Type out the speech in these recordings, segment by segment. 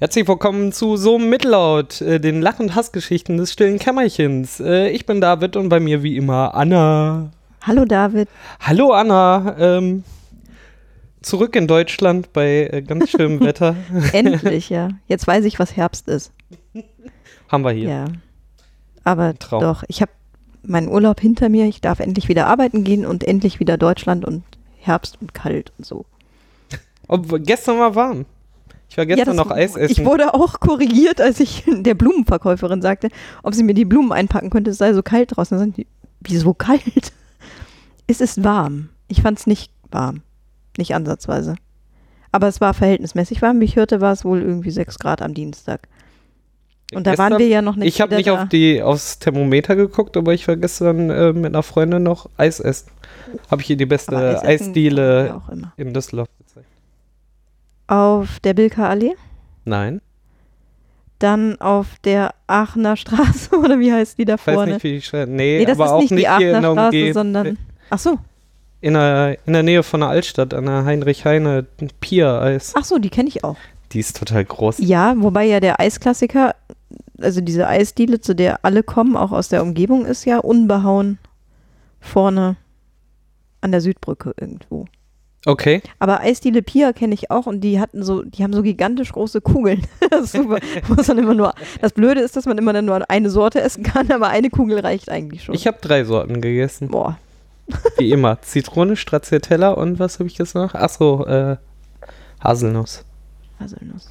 Herzlich willkommen zu So Mittellaut, äh, den Lach- und Hassgeschichten des stillen Kämmerchens. Äh, ich bin David und bei mir wie immer Anna. Hallo David. Hallo Anna. Ähm, zurück in Deutschland bei äh, ganz schönem Wetter. Endlich, ja. Jetzt weiß ich, was Herbst ist. Haben wir hier. Ja. Aber Traum. doch, ich habe meinen Urlaub hinter mir. Ich darf endlich wieder arbeiten gehen und endlich wieder Deutschland und Herbst und kalt und so. Ob, gestern war warm. Ich war gestern das- noch Eis essen. Ich wurde auch korrigiert, als ich der Blumenverkäuferin sagte, ob sie mir die Blumen einpacken könnte. Es sei so kalt draußen. Dann sagen die, wieso kalt? Es ist warm. Ich fand es nicht warm. Nicht ansatzweise. Aber es war verhältnismäßig warm. Wie ich hörte, war es wohl irgendwie 6 Grad am Dienstag. Und da waren Gestern- wir ja noch nicht Ich habe nicht auf die, aufs Thermometer geguckt, aber ich war gestern äh, mit einer Freundin noch Eis essen. Habe ich ihr die beste Eisdiele ja in Düsseldorf. Auf der Bilker Allee, Nein, dann auf der Aachener Straße oder wie heißt die da ich weiß vorne? nicht, wie die Stadt. Nee, nee, das ist nicht die Aachener Straße, Umgebung. sondern ach so, In der, in der Nähe von der Altstadt, an der Heinrich-Heine Pier-Eis. ach so, die kenne ich auch. Die ist total groß. Ja, wobei ja der Eisklassiker, also diese Eisdiele, zu der alle kommen, auch aus der Umgebung, ist ja unbehauen vorne an der Südbrücke irgendwo. Okay. Aber Eisdiele Pia kenne ich auch und die hatten so, die haben so gigantisch große Kugeln. das ist super. Muss man immer nur, das Blöde ist, dass man immer dann nur eine Sorte essen kann, aber eine Kugel reicht eigentlich schon. Ich habe drei Sorten gegessen. Boah, Wie immer. Zitrone, Stracciatella und was habe ich jetzt noch? Achso, äh, Haselnuss. Haselnuss.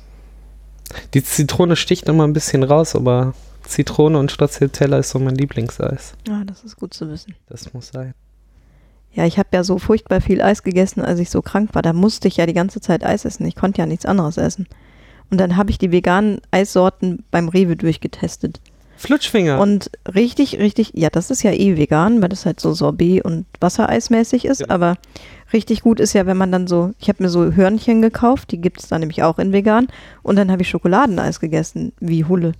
Die Zitrone sticht immer ein bisschen raus, aber Zitrone und Stracciatella ist so mein Lieblingseis. Ja, das ist gut zu wissen. Das muss sein. Ja, ich habe ja so furchtbar viel Eis gegessen, als ich so krank war. Da musste ich ja die ganze Zeit Eis essen. Ich konnte ja nichts anderes essen. Und dann habe ich die veganen Eissorten beim Rewe durchgetestet. Flutschfinger. Und richtig, richtig, ja, das ist ja eh vegan, weil das halt so Sorbet und Wassereismäßig ist. Genau. Aber richtig gut ist ja, wenn man dann so, ich habe mir so Hörnchen gekauft, die gibt es da nämlich auch in vegan. Und dann habe ich Schokoladeneis gegessen, wie Hulle.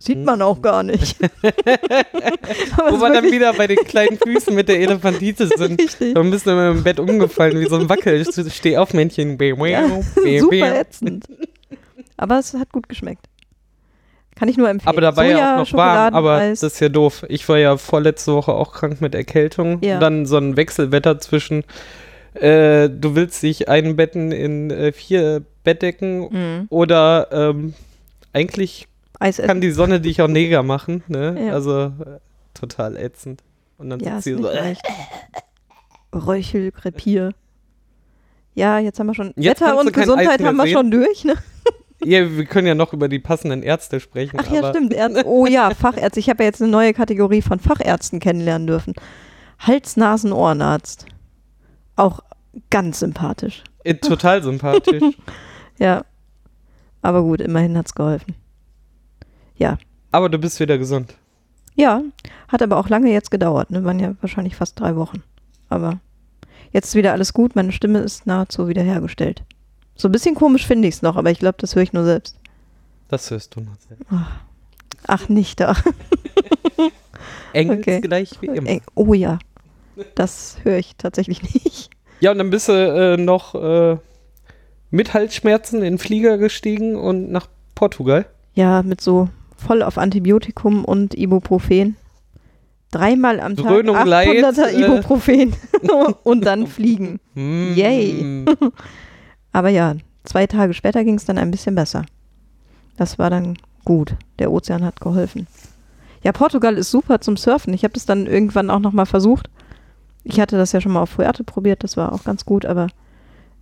Sieht man auch gar nicht. Wo wir dann wieder bei den kleinen Füßen mit der Elefantitis sind. richtig. Da bist du immer im Bett umgefallen, wie so ein Wackel. Steh auf, Männchen. Ja, super ätzend. Aber es hat gut geschmeckt. Kann ich nur empfehlen. Aber da war ja auch noch warm, aber das ist ja doof. Ich war ja vorletzte Woche auch krank mit Erkältung. Ja. Dann so ein Wechselwetter zwischen, äh, du willst dich einbetten in äh, vier Bettdecken Mhm. oder ähm, eigentlich Eis kann essen. die Sonne dich auch neger machen. Ne? Ja. Also äh, total ätzend. Und dann Ja, sitzt sie so, äh, leicht. Röchel, Krepier. Ja, jetzt haben wir schon Jetzt Wetter und Gesundheit haben wir sehen. schon durch, ne? ja, wir können ja noch über die passenden Ärzte sprechen. Ach ja, stimmt. Ärz oh ja, Fachärzte. Ich habe ja jetzt eine neue Kategorie von Fachärzten kennenlernen dürfen. Hals-Nasen-Ohrenarzt. Auch ganz sympathisch. äh, total sympathisch. Ja. Aber gut, immerhin hat's geholfen. Ja. aber du bist wieder gesund. Ja, hat aber auch lange jetzt gedauert, ne? Waren ja wahrscheinlich fast drei Wochen. Aber jetzt ist wieder alles gut, meine Stimme ist nahezu wiederhergestellt. So ein bisschen komisch finde ich es noch, aber ich glaube, das höre ich nur selbst. Das hörst du noch selbst. Ach, nicht da. Engelsgleich wie immer. Ey, oh ja. Das höre ich tatsächlich nicht. Ja, und dann bist du äh, noch äh, mit Halsschmerzen in den Flieger gestiegen und nach Portugal. Ja, mit so voll auf Antibiotikum und Ibuprofen. Dreimal am Tag Dröhnung, Leid, 800er äh. Ibuprofen und dann fliegen. Mm. Yay. Aber ja, zwei Tage später ging es dann ein bisschen besser. Das war dann gut. Der Ozean hat geholfen. Ja, Portugal ist super zum Surfen. Ich habe das dann irgendwann auch nochmal versucht. Ich hatte das ja schon mal auf Fuerte probiert, das war auch ganz gut, aber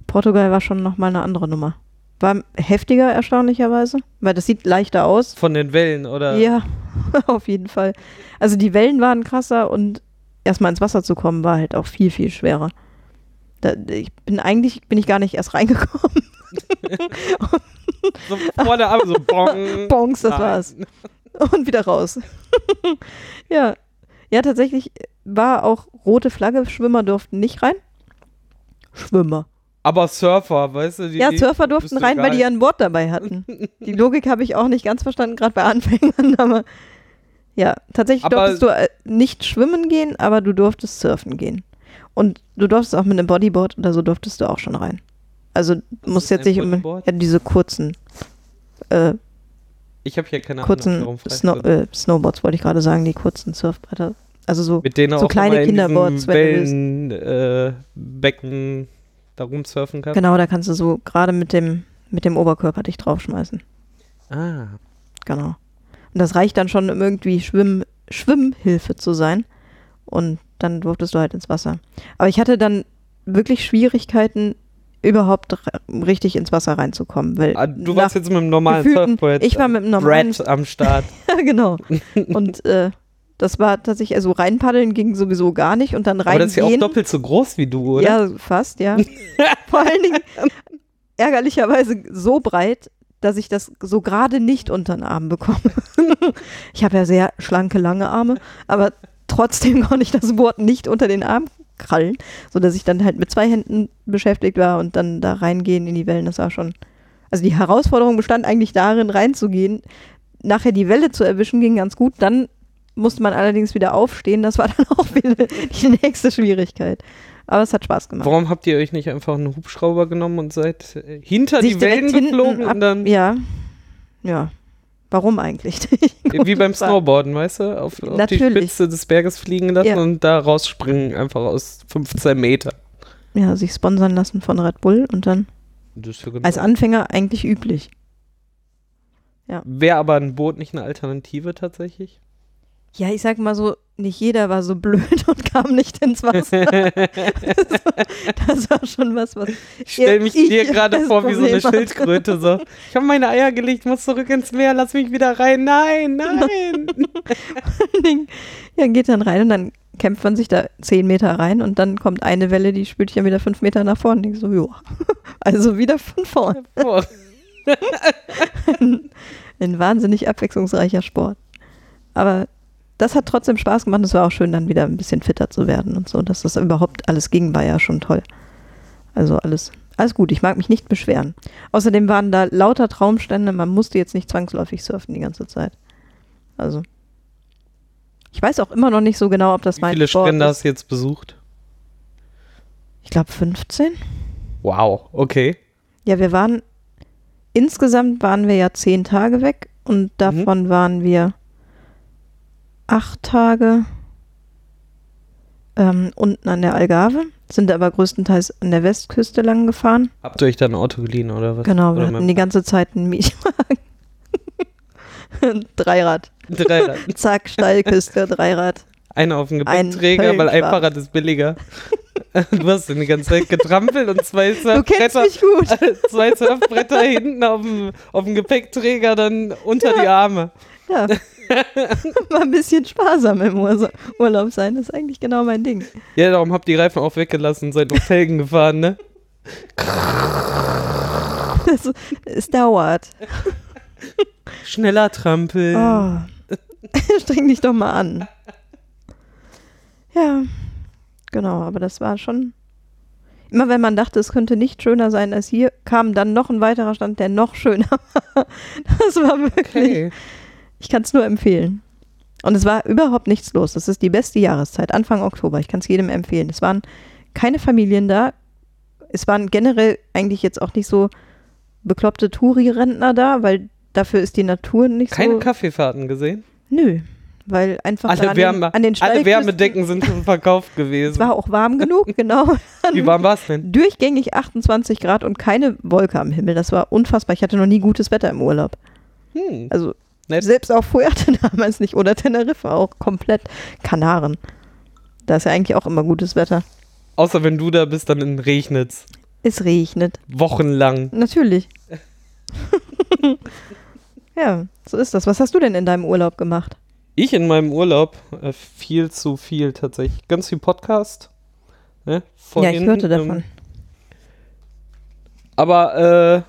Portugal war schon nochmal eine andere Nummer. War heftiger erstaunlicherweise, weil das sieht leichter aus. Von den Wellen, oder? Ja, auf jeden Fall. Also die Wellen waren krasser und erstmal ins Wasser zu kommen war halt auch viel, viel schwerer. Da, ich bin eigentlich, bin ich gar nicht erst reingekommen. So vor der Arme, so bong. Bonks, das Nein. war's. Und wieder raus. ja. Ja, tatsächlich war auch rote Flagge, Schwimmer durften nicht rein. Schwimmer. Aber Surfer, weißt du? Die, Ja, Surfer durften du rein, weil die ja ein Board dabei hatten. Die Logik habe ich auch nicht ganz verstanden, gerade bei Anfängern, aber ja, tatsächlich Aber- durftest du äh, nicht schwimmen gehen, aber du durftest surfen gehen. Und du durftest auch mit einem Bodyboard oder so durftest du auch schon rein. Also musst jetzt nicht Bodyboard? ja, diese kurzen äh, Ich habe hier keine kurzen Ahnung, Snow äh, Snowboards, wollte ich gerade sagen, die kurzen Surfbretter. Also so, Mit denen so auch kleine Kinderboards, wenn. Wellenbecken äh, Becken da rumsurfen kann. genau, da kannst du so gerade mit dem, mit dem Oberkörper dich draufschmeißen. Ah, Genau. Und das reicht dann schon, um irgendwie Schwimm, Schwimmhilfe zu sein. Und dann durftest du halt ins Wasser. Aber ich hatte dann wirklich Schwierigkeiten, überhaupt richtig ins Wasser reinzukommen. Weil ah, du warst jetzt mit dem normalen Surfboard. Ich war mit dem normalen Brad am Start. Ja, genau. Und äh, das war tatsächlich, also reinpaddeln ging sowieso gar nicht und dann Aber das ist ja auch doppelt so groß wie du, oder? Ja, fast, ja. Vor allen Dingen ärgerlicherweise so breit, dass ich das so gerade nicht unter den Arm bekomme. ich habe ja sehr schlanke, lange Arme, aber trotzdem konnte ich das Board nicht unter den Arm krallen, sodass ich dann halt mit zwei Händen beschäftigt war und dann da reingehen in die Wellen. Das war schon. Also die Herausforderung bestand eigentlich darin, reinzugehen. Nachher die Welle zu erwischen ging ganz gut. Dann musste man allerdings wieder aufstehen. Das war dann auch wieder die nächste Schwierigkeit. Aber es hat Spaß gemacht. Warum habt ihr euch nicht einfach einen Hubschrauber genommen und seid äh, hinter Sich die Wellen geflogen ab- und dann Ja. Ja. Warum eigentlich? wie beim. Snowboarden, weißt du, auf, auf die. Spitze des Berges fliegen lassen Ja. und da rausspringen, einfach aus 15 Meter. Ja, sich sponsern lassen von Red Bull und dann ja genau. als Anfänger eigentlich üblich. Wäre aber ein Boot nicht eine Alternative tatsächlich? Ja, ich sag mal so, nicht jeder war so blöd und kam nicht ins Wasser. das war schon was, was. Ich stelle mich Ich dir gerade vor wie so eine Problem. Schildkröte. So. Ich habe meine Eier gelegt, muss zurück ins Meer, lass mich wieder rein. Nein, nein. Ja, geht dann rein und dann kämpft man sich da zehn Meter rein und dann kommt eine Welle, die spült ja wieder fünf Meter nach vorne. Ich so, ja. Also wieder von vorn. Boah. Ein wahnsinnig abwechslungsreicher Sport. Aber das hat trotzdem Spaß gemacht. Es war auch schön, dann wieder ein bisschen fitter zu werden und so. Dass das überhaupt alles ging, war ja schon toll. Also alles, alles gut. Ich mag mich nicht beschweren. Außerdem waren da lauter Traumstände. Man musste jetzt nicht zwangsläufig surfen die ganze Zeit. Also. Ich weiß auch immer noch nicht so genau, ob das Wie mein viele Sport Strände ist. hast du jetzt besucht? Ich glaube 15. Wow, okay. Ja, wir waren, insgesamt waren wir ja zehn Tage weg und davon waren wir acht Tage ähm, unten an der Algarve, sind aber größtenteils an der Westküste lang gefahren. Habt ihr euch dann ein Auto geliehen oder was? Genau, oder wir hatten die ganze Zeit einen Mietwagen. Dreirad. Dreirad. Zack, Steilküste, Dreirad. Einer auf dem Ein Gepäckträger, weil ein. Fahrrad ist billiger. Du hast die ganze Zeit getrampelt und zwei Surfbretter, zwei Surfbretter hinten auf dem, auf dem Gepäckträger dann unter die Arme. Ja. Mal ein bisschen sparsam im Ur Urlaub sein, das ist eigentlich genau mein Ding. Ja, darum habt ihr die Reifen auch weggelassen und seid auf Felgen gefahren, ne? Das, es dauert. Schneller trampeln. Oh. Streng dich doch mal an. Ja, genau, aber das war schon. Immer wenn man dachte, es könnte nicht schöner sein als hier, kam dann noch ein weiterer Stand, der noch schöner war. Das war wirklich. Okay. Ich kann es nur empfehlen. Und es war überhaupt nichts los. Das ist die beste Jahreszeit, Anfang Oktober. Ich kann es jedem empfehlen. Es waren keine Familien da. Es waren generell eigentlich jetzt auch nicht so bekloppte Touri-Rentner da, weil dafür ist die Natur nicht Keine so. Kaffeefahrten gesehen? Nö, weil einfach Alle, an, Wärme, den, an den alle Wärmedecken sind schon verkauft Es gewesen. war auch warm genug, genau. Wie warm war es denn? Durchgängig 28 Grad und keine Wolke am Himmel. Das war unfassbar. Ich hatte noch nie gutes Wetter im Urlaub. Hm. Also Nett. selbst auf Fuerte damals nicht oder Teneriffa auch komplett Kanaren. Da ist ja eigentlich auch immer gutes Wetter. Außer wenn du da bist, dann regnet's. Es regnet. Wochenlang. Natürlich. ja, so ist das. Was hast du denn in deinem Urlaub gemacht? Ich in meinem Urlaub äh, viel zu viel tatsächlich. Ganz viel Podcast. Ne? Ja, ich hörte ähm, davon. Aber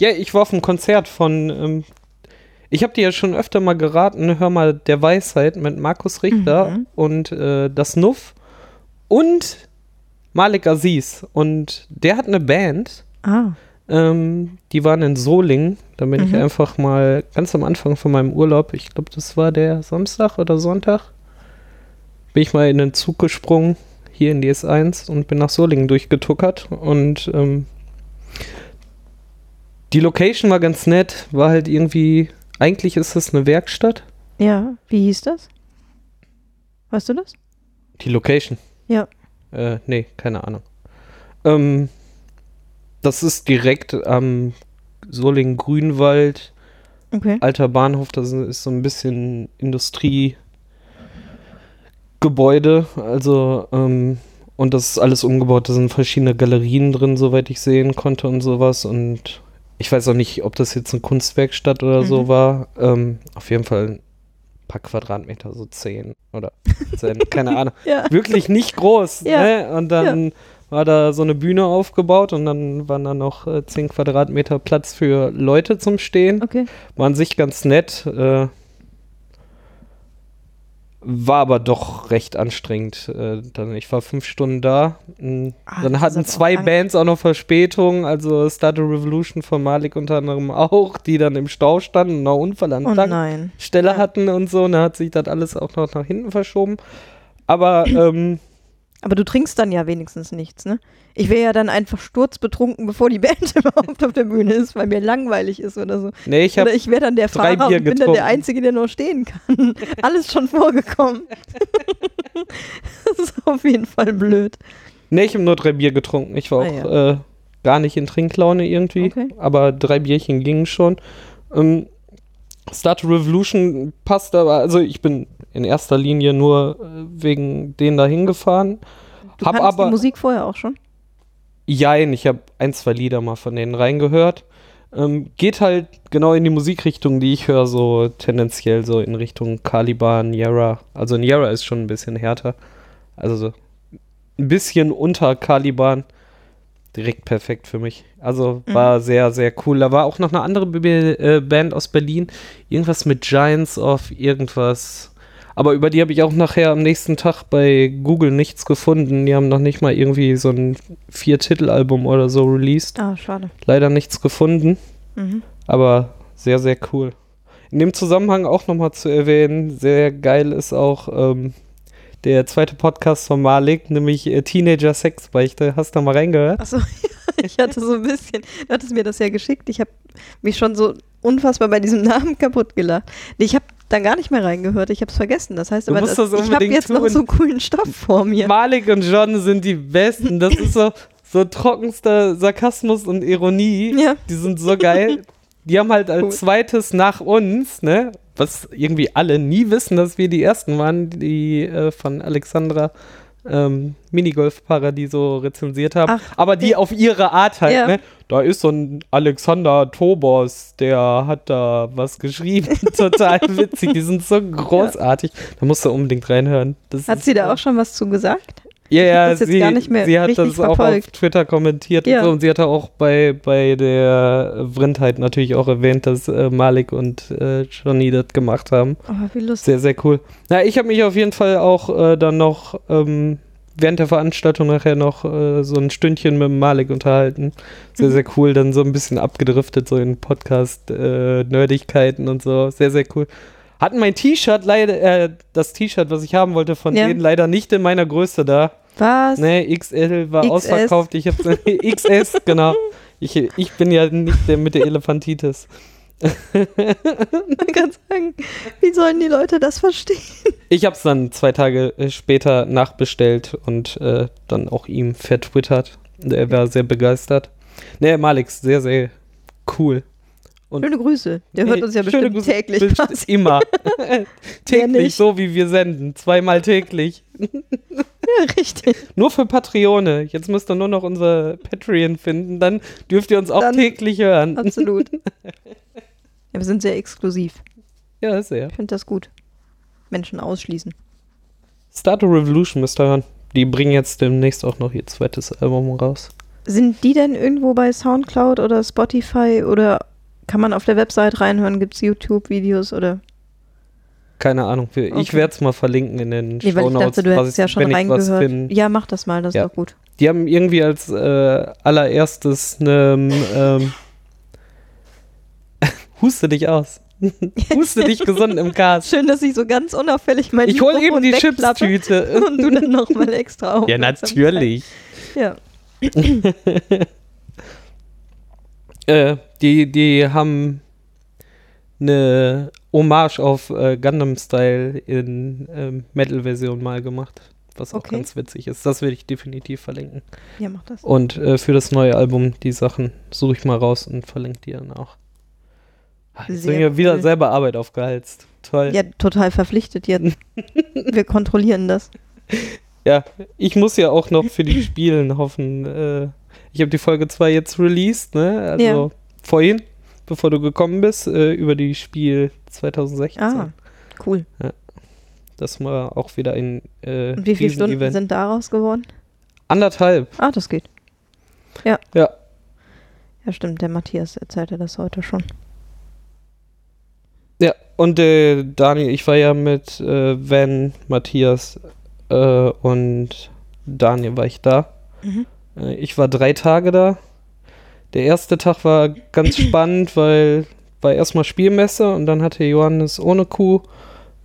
äh, ja, ich war auf einem Konzert von. Ähm, ich habe dir ja schon öfter mal geraten, hör mal der Weisheit mit Markus Richter Mhm. und äh, das Nuff und Malik Aziz. Und der hat eine Band. ah, Ähm, die waren in Solingen. Da bin ich Mhm. einfach mal ganz am Anfang von meinem Urlaub, ich glaube, das war der Samstag oder Sonntag, bin ich mal in den Zug gesprungen, hier in die S1 und bin nach Solingen durchgetuckert. Und ähm, Die Location war ganz nett, war halt irgendwie, eigentlich ist das eine Werkstatt. Ja, wie hieß das? Weißt du das? Die Location. Ja. Äh, nee, keine Ahnung. Ähm, das ist direkt am Solingen-Grünwald, Okay. alter Bahnhof, das ist so ein bisschen Industriegebäude, also, ähm, und das ist alles umgebaut, da sind verschiedene Galerien drin, soweit ich sehen konnte und sowas und ich weiß auch nicht, ob das jetzt eine Kunstwerkstatt oder so Mhm. war, ähm, auf jeden Fall ein paar Quadratmeter, so 10 oder 10, keine Ahnung Ja. wirklich nicht groß. Ja. Ne? Und dann war da so eine Bühne aufgebaut und dann waren da noch äh, 10 Quadratmeter Platz für Leute zum Stehen. Okay. War an sich ganz nett. Äh, war aber doch recht anstrengend. Äh, dann, ich war fünf Stunden da. Mm, Ah, dann hatten auch zwei lang. Bands auch noch Verspätung. Also Started Revolution von Malik unter anderem auch, die dann im Stau standen und einen Unfall an Oh. Stelle Ja. hatten und so. Und da hat sich das alles auch noch nach hinten verschoben. Aber ähm, Aber du trinkst dann ja wenigstens nichts, ne? Ich wäre ja dann einfach sturzbetrunken, bevor die Band überhaupt auf der Bühne ist, weil mir langweilig ist oder so. nee, ich habe oder ich wäre dann der drei Fahrer Bier und bin dann der Einzige, der noch stehen kann. Alles schon vorgekommen. das ist auf jeden Fall blöd. Nee, ich habe nur drei Bier getrunken. Ich war Ah, auch ja. äh, gar nicht in Trinklaune irgendwie. Okay. Aber drei Bierchen gingen schon. Ähm, Start Revolution passt aber, also ich bin in erster Linie nur äh, wegen denen da hingefahren. Du Hab aber- die Musik vorher auch schon? Jein, ich habe ein, zwei Lieder mal von denen reingehört. Ähm, geht halt genau in die Musikrichtung, die ich höre, so tendenziell so in Richtung Caliban, Yara. Also Yara ist schon ein bisschen härter. Also so ein bisschen unter Caliban. Direkt perfekt für mich. Also war sehr, sehr cool. Da war auch noch eine andere B äh, Band aus Berlin. Irgendwas mit Giants of irgendwas. Aber über die habe ich auch nachher am nächsten Tag bei Google nichts gefunden. Die haben noch nicht mal irgendwie so ein Vier-Titel-Album oder so released. Ah, schade. Leider nichts gefunden, Mhm. aber sehr, sehr cool. In dem Zusammenhang auch nochmal zu erwähnen, sehr geil ist auch ähm, der zweite Podcast von Malik, nämlich äh, Teenager Sexbeichte. Hast du da mal reingehört? Achso, ich hatte so ein bisschen, du hattest mir das ja geschickt. Ich habe mich schon so unfassbar bei diesem Namen kaputt gelacht. Ich habe dann gar nicht mehr reingehört. Ich habe es vergessen. Das heißt aber, das, das ich habe jetzt noch tun. so coolen Stoff vor mir. Malik und John sind die Besten. Das ist so, so trockenster Sarkasmus und Ironie. Ja. Die sind so geil. Die haben halt als Cool. zweites nach uns, ne, was irgendwie alle nie wissen, dass wir die ersten waren, die äh, von Alexandra ähm, Minigolf-Paradiso rezensiert haben. Ach, aber die ja. auf ihre Art halt, Ja. ne? Da ist so ein Alexander Tobos, der hat da was geschrieben. Total witzig. Die sind so großartig. Da musst du unbedingt reinhören. Das Hat sie da auch schon was zu gesagt? Ja, ja, sie, sie hat das auch auf verfolgt. Twitter kommentiert Ja. und so. Und sie hatte auch bei, bei der Vrindheit natürlich auch erwähnt, dass äh, Malik und äh, Johnny das gemacht haben. Oh, wie lustig. Sehr, sehr cool. Na, ich habe mich auf jeden Fall auch äh, dann noch ähm, während der Veranstaltung nachher noch äh, so ein Stündchen mit Malik unterhalten. Sehr, Mhm. sehr cool. Dann so ein bisschen abgedriftet, so in Podcast-Nerdigkeiten und so. Sehr, sehr cool. Hatten mein T-Shirt leider, äh, das T-Shirt, was ich haben wollte von Ja. denen, leider nicht in meiner Größe da. Was? Nee, XL war XS. ausverkauft. Ich habe XS, genau. Ich, ich bin ja nicht der mit der Elefantitis. Man kann sagen, wie sollen die Leute das verstehen? Ich habe es dann zwei Tage äh, später nachbestellt und äh, dann auch ihm vertwittert. Er war sehr begeistert. Nee, Malix, sehr, sehr cool. Und Schöne Grüße. Der hört uns ja bestimmt Grüße. täglich. Best- quasi. Immer. täglich, so wie wir senden. Zweimal täglich. Ja, richtig. Nur für Patrone. Jetzt müsst ihr nur noch unser Patreon finden. Dann dürft ihr uns auch Dann- täglich hören. Absolut. Ja, wir sind sehr exklusiv. Ja, sehr. Ich finde das gut. Menschen ausschließen. Start a Revolution müsst ihr hören. Die bringen jetzt demnächst auch noch ihr zweites Album raus. Sind die denn irgendwo bei Soundcloud oder Spotify oder kann man auf der Website reinhören? Gibt es YouTube-Videos oder? Keine Ahnung. Ich Okay. werde es mal verlinken in den Nee, weil ich Shownotes, dachte, du hättest ja ich- schon wenn ich was reingehört. Ja, mach das mal, das ist Ja. doch gut. Die haben irgendwie als äh, allererstes eine ähm, Huste dich aus. Huste dich gesund im Cast. Schön, dass ich so ganz unauffällig mein Ich hole eben die Chipstüte. Und du dann nochmal extra auf. Ja, natürlich. Ja. Äh, Die, die haben eine Hommage auf äh, Gundam Style in ähm, Metal-Version mal gemacht. Was auch Okay. ganz witzig ist. Das werde ich definitiv verlinken. Ja, mach das. Und äh, für das neue Album, die Sachen, suche ich mal raus und verlinke die dann auch. Ah, Jetzt ich mir wieder selber Arbeit aufgeheizt. Toll. Ja, total verpflichtet jetzt. Wir kontrollieren das. Ja, ich muss ja auch noch für die Spielen hoffen. Äh, ich habe die Folge 2 jetzt released, ne? Also Ja. Vorhin, bevor du gekommen bist, äh, über die Spiel 2016. Ah, cool. Das war auch wieder ein äh, Und wie viele Stunden Riesen-Event. sind daraus geworden? Anderthalb, Ah, das geht. ja. Ja, stimmt. Der Matthias erzählte das heute schon. Ja, und äh, Daniel, ich war ja mit äh, Van, Matthias äh, und Daniel war ich da. Mhm. Äh, ich war drei Tage da. Der erste Tag war ganz spannend, weil war erstmal Spielmesse und dann hatte Johannes ohne Kuh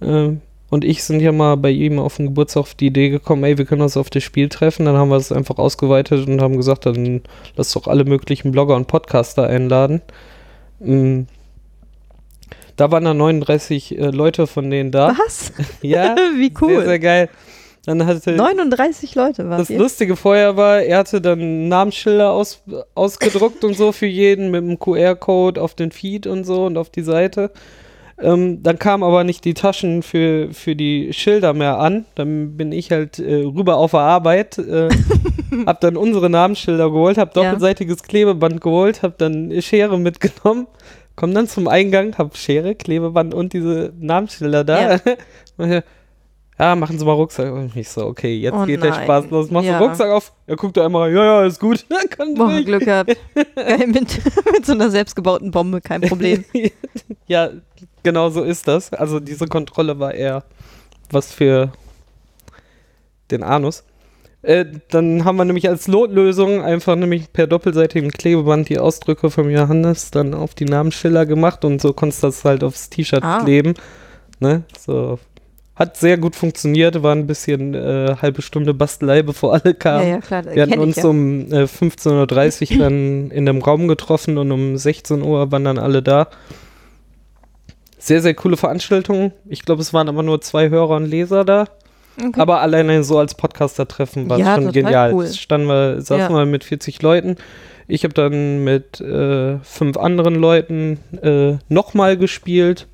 äh, und ich sind ja mal bei ihm auf dem Geburtstag auf die Idee gekommen, ey, wir können uns auf das Spiel treffen. Dann haben wir es einfach ausgeweitet und haben gesagt, dann lass doch alle möglichen Blogger und Podcaster einladen. Mm. Da waren dann 39 äh, Leute von denen da. Was? Ja, Wie sehr, sehr cool. geil. Dann hatte 39 Leute war das ihr. Lustige vorher war, er hatte dann Namensschilder aus, ausgedruckt und so für jeden mit einem QR-Code auf den Feed und so und auf die Seite. Ähm, dann kamen aber nicht die Taschen für, für die Schilder mehr an. Dann bin ich halt äh, rüber auf der Arbeit, äh, hab dann unsere Namensschilder geholt, hab Ja. doppelseitiges Klebeband geholt, hab dann Schere mitgenommen, komm dann zum Eingang, hab Schere, Klebeband und diese Namensschilder da. Ja. ja, machen Sie mal Rucksack. Und ich so, okay, jetzt Oh geht der nein. Spaß los. Machst Ja. du Rucksack auf? Er guckt da einmal, ja, ja, ist gut. Kann Boah, nicht. Glück gehabt. Geil, mit, mit so einer selbstgebauten Bombe, kein Problem. ja, genau so ist das. Also diese Kontrolle war eher was für den Anus. Äh, dann haben wir nämlich als Lotlösung einfach nämlich per doppelseitigen Klebeband die Ausdrücke vom Johannes dann auf die Namensschilder gemacht und so konntest du das halt aufs T-Shirt Ah. kleben. Ne? So. Hat sehr gut funktioniert, war ein bisschen äh, halbe Stunde Bastelei, bevor alle Ja, kamen. ja, klar. Wir hatten uns ja. um äh, 15.30 Uhr dann in dem Raum getroffen und um 16 Uhr waren dann alle da. Sehr, sehr coole Veranstaltung. Ich glaube, es waren aber nur zwei Hörer und Leser da. Okay. Aber alleine so als Podcaster-Treffen war es Ja, schon genial. cool. Standen wir, saßen Ja. wir mit 40 Leuten. Ich habe dann mit äh, fünf anderen Leuten äh, nochmal gespielt.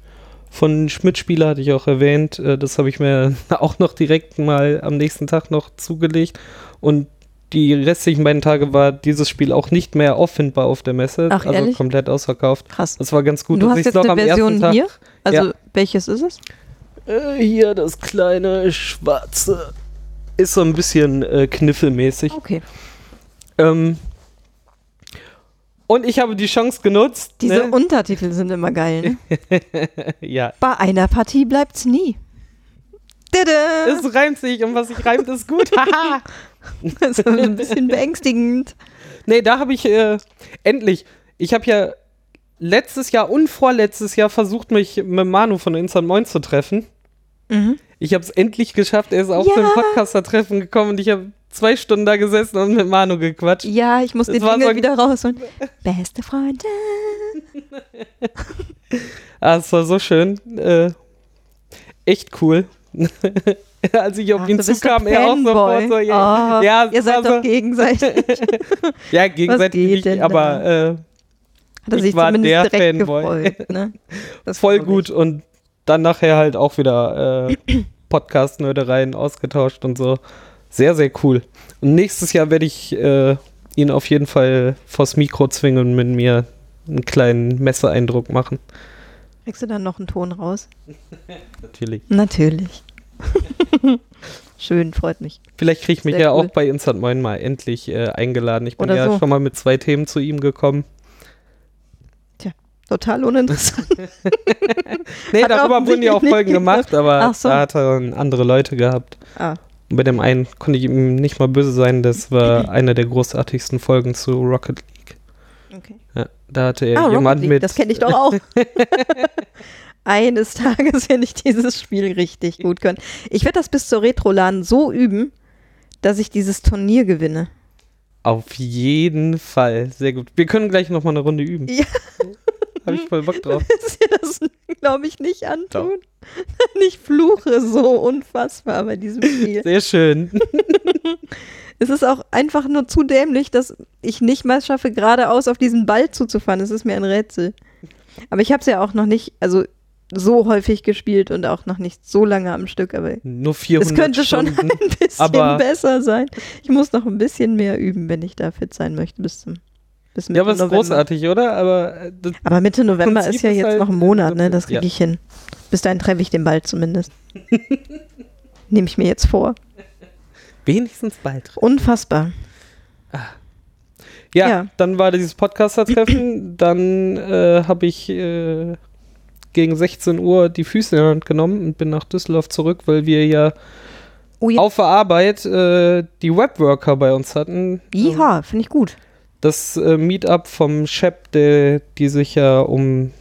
Von Schmidt-Spieler hatte ich auch erwähnt. Äh, das habe ich mir auch noch direkt mal am nächsten Tag noch zugelegt. Und die restlichen beiden Tage war dieses Spiel auch nicht mehr auffindbar auf der Messe. Ach, also ehrlich? komplett ausverkauft. Krass. Das war ganz gut. du hast jetzt noch eine Version Tag- hier? Also, Ja. welches ist es? Äh, hier das kleine schwarze. Ist so ein bisschen äh, kniffelmäßig. Okay. Ähm, und ich habe die Chance genutzt. Diese ne? Untertitel sind immer geil. Ne? ja, Bei einer Partie bleibt's nie. Tada! es reimt sich und was sich reimt, ist gut. Haha. Das ist ein bisschen beängstigend. nee, da habe ich äh, endlich. Ich habe ja letztes Jahr und vorletztes Jahr versucht, mich mit Manu von Instant Moin zu treffen. Mhm. Ich habe es endlich geschafft. Er ist auch Ja. zum Podcaster-Treffen gekommen und ich habe zwei Stunden da gesessen und mit Manu gequatscht. Ja, ich muss Das den Jingle so- wieder rausholen. Beste Freunde. Ah, es war so schön. Äh, echt cool. Als ich auf Ach, ihn zukam, er auch sofort so, ja, Oh, ja, ihr seid so, doch gegenseitig. ja, gegenseitig nicht, denn aber äh, Hat er Ich sich war der Fanboy. gefreut. Ne? Das voll gut und dann nachher halt auch wieder äh, Podcast-Nördereien ausgetauscht und so. Sehr, sehr cool. Und nächstes Jahr werde ich äh, ihn auf jeden Fall vors Mikro zwingen und mit mir einen kleinen Messeeindruck machen. Kriegst du dann noch einen Ton raus? Natürlich. Natürlich. Schön, freut mich. Vielleicht kriege ich mich ja cool. auch bei Instant Moin mal endlich äh, eingeladen. Ich bin Oder ja so. schon mal mit zwei Themen zu ihm gekommen. Total uninteressant. Nee, Hat darüber wurden ja auch Folgen gemacht, aber so. da hat er dann andere Leute gehabt. ah, Und bei dem einen konnte ich ihm nicht mal böse sein, das war eine der großartigsten Folgen zu Rocket League. okay. Ja, da hatte er Ah, jemand mit. das kenne ich doch auch. Eines Tages werde ich dieses Spiel richtig gut können. Ich werde das bis zur Retroladen so üben, dass ich dieses Turnier gewinne. Auf jeden Fall. Sehr gut. Wir können gleich noch mal eine Runde üben. Ja. Habe ich voll Bock drauf. Willst dir das, glaube ich, nicht antun. Ich fluche so unfassbar bei diesem Spiel. Sehr schön. Es ist auch einfach nur zu dämlich, dass ich nicht mal schaffe, geradeaus auf diesen Ball zuzufahren. Es ist mir ein Rätsel. Aber ich habe es ja auch noch nicht, also so häufig gespielt und auch noch nicht so lange am Stück. Aber Nur 400 es könnte schon Stunden. ein bisschen besser sein. Ich muss noch ein bisschen mehr üben, wenn ich da fit sein möchte bis zum bis Mitte Ja, aber es ist großartig, oder? Aber äh, das, Aber Mitte November Prinzip ist ja jetzt halt noch ein Monat, ne? Das doppelt, kriege ich hin. Bis dahin treffe ich den Ball zumindest. Nehme ich mir jetzt vor. wenigstens bald. Unfassbar. Ja, Ja. dann war dieses Podcaster-Treffen. dann äh, habe ich äh, gegen 16 Uhr die Füße in die Hand genommen und bin nach Düsseldorf zurück, weil wir ja Oh ja. auf der Arbeit äh, die Webworker bei uns hatten. Ja, finde ich gut. Das äh, Meetup vom Shep, der, die sich ja um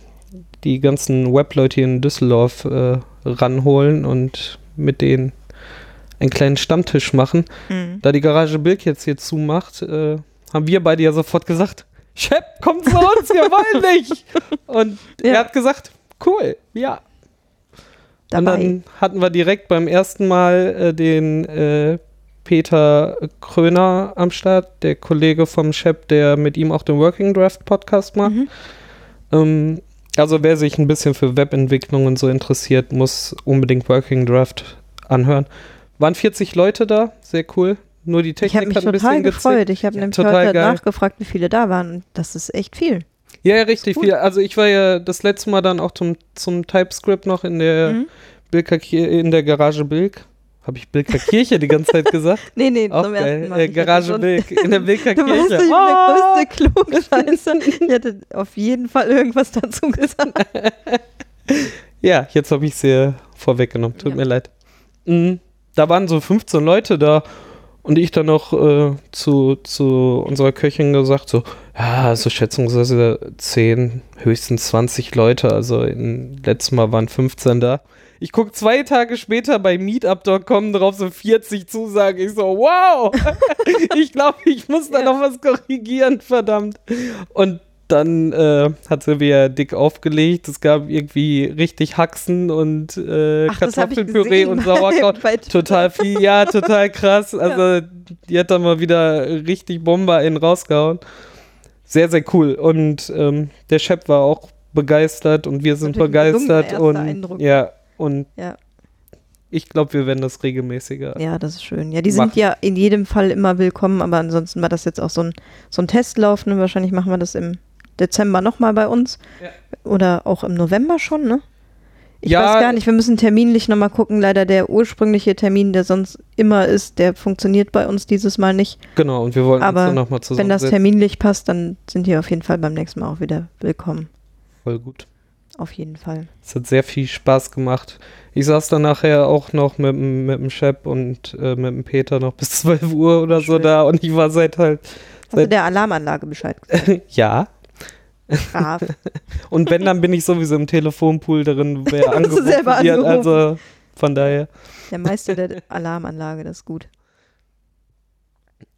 die ganzen Webleute hier in Düsseldorf äh, ranholen und mit denen einen kleinen Stammtisch machen. Mhm. Da die Garage Bilk jetzt hier zumacht, äh, haben wir beide ja sofort gesagt, Shep, kommt zu uns, wir wollen dich. Und Ja. er hat gesagt, cool, ja. Und Dabei. dann hatten wir direkt beim ersten Mal äh, den äh, Peter Kröner am Start, der Kollege vom Shep, der mit ihm auch den Working Draft Podcast macht. Mhm. Ähm, also wer sich ein bisschen für Webentwicklung und so interessiert, muss unbedingt Working Draft anhören. Waren 40 Leute da, sehr cool. Nur die Ich Technik habe mich hat ein total bisschen gefreut. Ich habe Ja, nämlich heute geil. nachgefragt, wie viele da waren. Das ist echt viel. Ja, ja, richtig viel. Also ich war ja das letzte Mal dann auch zum, zum TypeScript noch in der Mhm. Kir- in der Garage Bilk. Habe ich Bilker Kirche die ganze Zeit gesagt? Nee, nee, Auch zum ersten Mal. Äh, Garage Bilk in der Bilker Du Kirche. ich bin Ah! der größte Klugscheißer. Ich hätte auf jeden Fall irgendwas dazu gesagt. Ja, jetzt habe ich sie vorweggenommen. Tut Ja. mir leid. Mhm. Da waren so 15 Leute da und ich dann noch äh, zu, zu unserer Köchin gesagt, so, ja, so schätzungsweise 10, höchstens 20 Leute. Also letztes Mal waren 15 da. Ich gucke zwei Tage später bei Meetup.com drauf, so 40 Zusagen. Ich so, wow! ich glaube, ich muss da Ja. noch was korrigieren, verdammt. Und dann äh, hat Silvia dick aufgelegt. Es gab irgendwie richtig Haxen und äh, Ach, Kartoffelpüree und Sauerkraut. total viel, ja, total krass. Also die hat da mal wieder richtig Bomber in rausgehauen. Sehr, sehr cool. Und ähm, der Chef war auch begeistert und wir sind begeistert. Und Eindruck. ja, und Ja. ich glaube, wir werden das regelmäßiger. Ja, das ist schön. Ja, die sind Machen. ja in jedem Fall immer willkommen, aber ansonsten war das jetzt auch so ein, so ein Testlauf. Ne? Wahrscheinlich machen wir das im Dezember nochmal bei uns. Ja. Oder auch im November schon, ne? Ich Ja. weiß gar nicht, wir müssen terminlich nochmal gucken. Leider der ursprüngliche Termin, der sonst immer ist, der funktioniert bei uns dieses Mal nicht. Genau, und wir wollten Aber uns dann nochmal zusammen. Wenn das terminlich passt, dann sind die auf jeden Fall beim nächsten Mal auch wieder willkommen. Voll gut. Auf jeden Fall. Es hat sehr viel Spaß gemacht. Ich saß dann nachher auch noch mit, dem- mit dem Chef und äh, mit dem Peter noch bis 12 Uhr oder so Schön. da und ich war seit halt, Hast du der Alarmanlage Bescheid gesagt? ja. Brav. Und wenn, dann bin ich sowieso im Telefonpool drin, wer angerufen selber wird. Also von daher. Der Meister der Alarmanlage, das ist gut.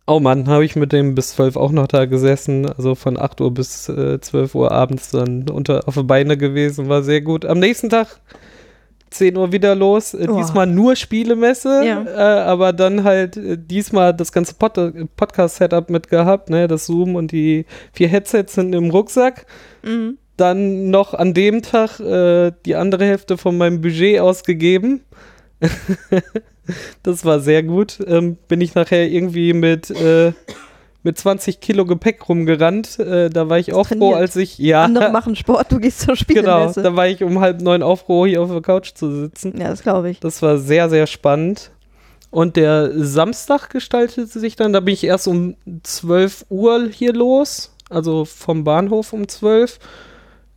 Oh Mann, habe ich mit dem bis 12 auch noch da gesessen. Also von 8 Uhr bis äh, 12 Uhr abends dann unter auf die Beine gewesen. War sehr gut. Am nächsten Tag 10 Uhr wieder los. Äh, Oh. Diesmal nur Spielemesse. Ja. Äh, aber dann halt äh, diesmal das ganze Pod Podcast-Setup mit gehabt. Ne? Das Zoom und die vier Headsets sind im Rucksack. Mhm. Dann noch an dem Tag äh, die andere Hälfte von meinem Budget ausgegeben. das war sehr gut. Ähm, bin ich nachher irgendwie mit, äh, mit 20 Kilo Gepäck rumgerannt. Äh, da war ich auch froh, als ich. Ja, Andere machen Sport, du gehst zur genau. Spielemesse. Da war ich um halb neun auch froh, hier auf der Couch zu sitzen. ja, das glaube ich. Das war sehr, sehr spannend. Und der Samstag gestaltete sich dann, da bin ich erst um 12 Uhr hier los, also vom Bahnhof um 12